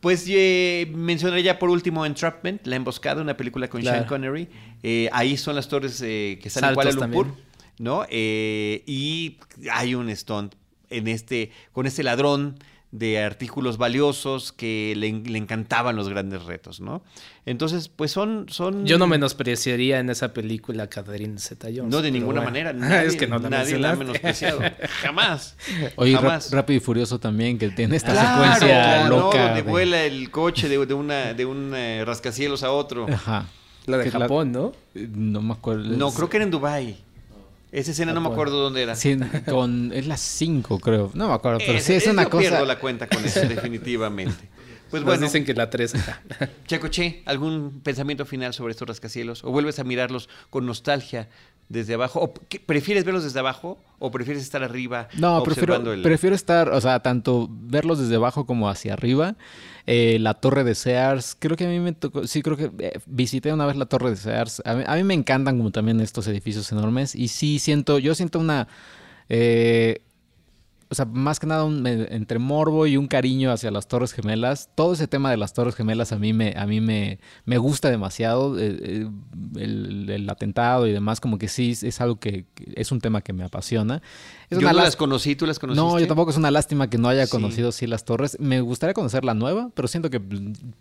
Pues eh, mencionaré ya por último Entrapment, La Emboscada, una película con Claro. Sean Connery. Eh, ahí son las torres eh, que están en Kuala Lumpur, también. ¿no? Eh, y hay un stunt en este, con este ladrón de artículos valiosos que le, le encantaban los grandes retos, ¿no? Entonces, pues son... son Yo no menospreciaría en esa película a Catherine Zeta-Jones. No, de ninguna bueno. manera. Nadie, es que no la nadie la ha menospreciado. Jamás. Oye, Jamás. Rápido y Furioso también, que tiene esta Claro, secuencia ¿no? loca. Donde de- vuela el coche de, de una, de un eh, rascacielos a otro. Ajá. La de Que la- Japón, ¿no? Eh, No me acuerdo. No, creo que era en Dubai. Esa escena no me acuerdo dónde era. Sí, con, es las 5, creo. No me acuerdo, pero Es- sí es es- una yo cosa. pierdo la cuenta con eso, definitivamente. Pues Nos bueno, dicen que la 3. Chacoche, ¿algún pensamiento final sobre estos rascacielos? ¿O vuelves a mirarlos con nostalgia desde abajo? ¿O qué- prefieres verlos desde abajo o prefieres estar arriba No, prefiero, el... prefiero estar, o sea, tanto verlos desde abajo como hacia arriba. Eh, la torre de Sears, creo que a mí me tocó, sí, creo que eh, visité una vez la torre de Sears. A mí, a mí me encantan como también estos edificios enormes y sí siento, yo siento una, eh, o sea, más que nada entre morbo y un cariño hacia las Torres Gemelas. Todo ese tema de las Torres Gemelas a mí me, a mí me, me gusta demasiado. eh, eh, el, el atentado y demás, como que sí es, algo que es un tema que me apasiona. Es Yo una no las conocí, ¿tú las conociste? no, yo tampoco es una lástima que no haya conocido sí las torres. Me gustaría conocer la nueva, pero siento que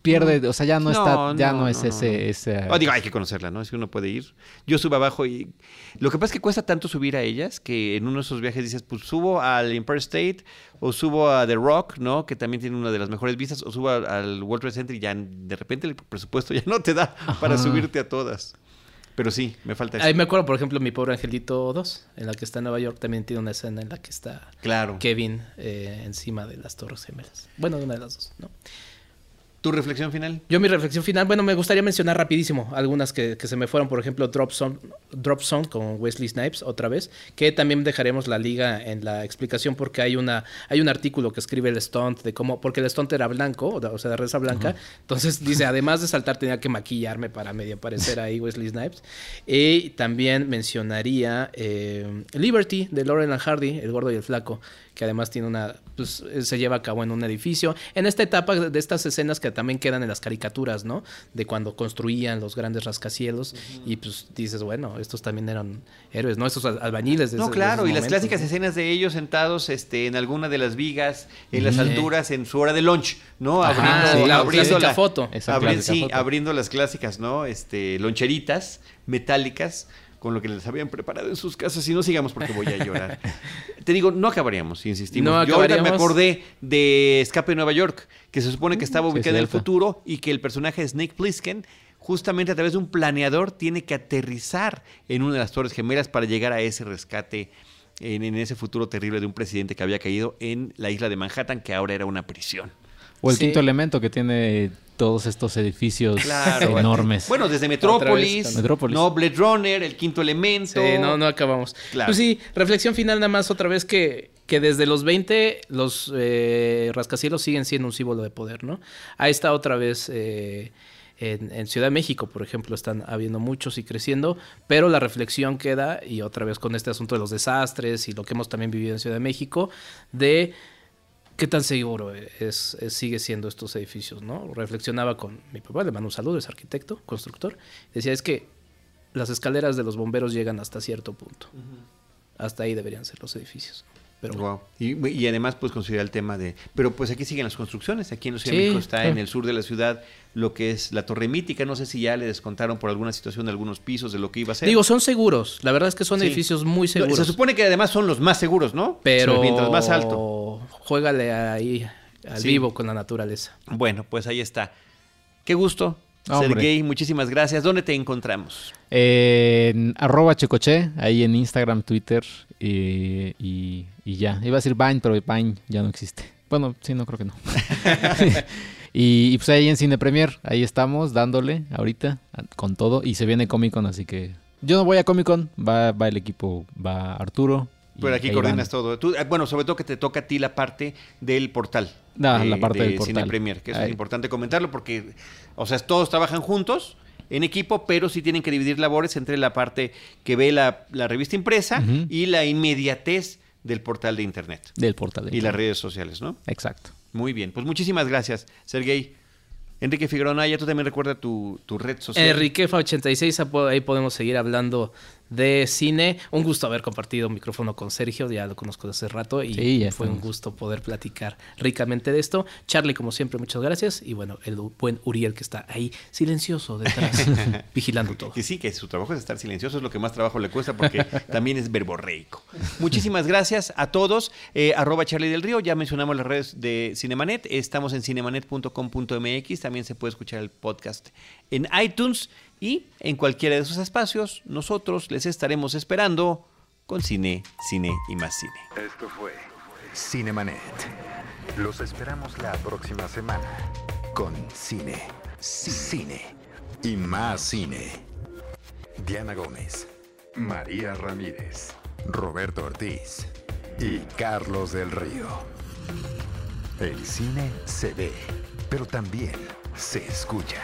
pierde, o sea, ya no, está, ya no, es ese, ese Oh, digo, hay que conocerla, ¿no? Es que uno puede ir. Yo subo abajo y... Lo que pasa es que cuesta tanto subir a ellas que en uno de esos viajes dices, pues subo al Empire State o subo a The Rock, ¿no? Que también tiene una de las mejores vistas, o subo al- al World Trade Center y ya de repente el presupuesto ya no te da para Ajá. subirte a todas. Pero sí, me falta eso. Ahí me acuerdo, por ejemplo, Mi Pobre Angelito 2, en la que está en Nueva York, también tiene una escena en la que está Claro. Kevin eh, encima de las Torres Gemelas. Bueno, de una de las dos, ¿no? ¿Tu reflexión final? Yo mi reflexión final, bueno, me gustaría mencionar rapidísimo algunas que, que se me fueron, por ejemplo, Drop Zone, Drop Zone con Wesley Snipes otra vez, que también dejaremos la liga en la explicación porque hay una hay un artículo que escribe el stunt de cómo porque el stunt era blanco, o sea, de raza blanca, entonces dice, además de saltar tenía que maquillarme para medio parecer ahí Wesley Snipes. Y también mencionaría eh, Liberty de Laurel and Hardy, el gordo y el flaco, que además tiene una pues se lleva a cabo en un edificio. En esta etapa de estas escenas que también quedan en las caricaturas, ¿no? De cuando construían los grandes rascacielos y pues dices, bueno, estos también eran héroes, ¿no? Estos albañiles. De no, claro, y las clásicas escenas de ellos sentados este, en alguna de las vigas, en las alturas, en su hora de lunch, ¿no? abriendo, la, abriendo la foto. sí, abriendo las clásicas, ¿no? Este, loncheritas metálicas con lo que les habían preparado en sus casas y no sigamos porque voy a llorar. Te digo, no acabaríamos, insistimos. Yo ahora me acordé de Escape de Nueva York, que se supone que estaba ubicada en el futuro y que el personaje de Snake Plissken justamente a través de un planeador tiene que aterrizar en una de las torres gemelas para llegar a ese rescate en, en ese futuro terrible de un presidente que había caído en la isla de Manhattan, que ahora era una prisión. O el quinto elemento que tiene todos estos edificios enormes. Bueno, desde Metrópolis, no Blade Runner, el quinto elemento. Sí, no, no acabamos. Pues sí, reflexión final nada más otra vez que, que desde los 20 los eh, rascacielos siguen siendo un símbolo de poder, ¿no? Ahí está otra vez eh, en, en, Ciudad de México, por ejemplo, están habiendo muchos y creciendo, pero la reflexión queda, y otra vez con este asunto de los desastres y lo que hemos también vivido en Ciudad de México, de qué tan seguro es, sigue siendo estos edificios, ¿no? Reflexionaba con mi papá, le mando un saludo, es arquitecto, constructor, decía, es que las escaleras de los bomberos llegan hasta cierto punto. Hasta ahí deberían ser los edificios. Pero wow. y, además, pues considera el tema de. Pero pues aquí siguen las construcciones. Aquí en los sí, está en el sur de la ciudad lo que es la Torre Mítica. No sé si ya le descontaron por alguna situación de algunos pisos de lo que iba a ser. Digo, son seguros. La verdad es que son edificios muy seguros. Se supone que además son los más seguros, ¿no? Pero. mientras más alto. Juégale ahí al vivo con la naturaleza. Bueno, pues ahí está. Qué gusto Sergey, muchísimas gracias. ¿Dónde te encontramos? en arroba checoche, ahí en Instagram, Twitter y, ya. Iba a decir Vine, pero Vine ya no existe. Bueno, sí, no creo que no. y, pues ahí en Cine Premier, ahí estamos dándole ahorita con todo. Y se viene Comic Con, así que yo no voy a Comic Con, va, va el equipo, va Arturo. Pero aquí coordinas todo. Eh, bueno, sobre todo que te toca a ti la parte del portal. Ah, la parte del portal. Cine Premier, que es importante comentarlo porque, o sea, todos trabajan juntos en equipo, pero sí tienen que dividir labores entre la parte que ve la, revista impresa y la inmediatez del portal de Internet. Del portal de Internet. Y las redes sociales, ¿no? Exacto. Muy bien, pues muchísimas gracias, Sergey. Enrique Figueroa ya tú también recuerda tu, tu red social. Enriquefa86, ahí podemos seguir hablando de cine. Un gusto haber compartido un micrófono con Sergio, ya lo conozco desde hace rato y fue un gusto poder platicar ricamente de esto. Charlie, como siempre, muchas gracias. Y bueno, el buen Uriel que está ahí silencioso detrás, vigilando todo. Que sí, que su trabajo es estar silencioso, es lo que más trabajo le cuesta porque también es verborreico. Muchísimas gracias a todos. Eh, arroba Charlie del Río, ya mencionamos las redes de Cinemanet, estamos en cinemanet.com.mx, también se puede escuchar el podcast en iTunes. Y en cualquiera de esos espacios, nosotros les estaremos esperando con cine, cine y más cine. Esto fue Cinemanet. Los esperamos la próxima semana con cine, cine y más cine. Diana Gómez, María Ramírez, Roberto Ortiz y Carlos del Río. El cine se ve, pero también se escucha.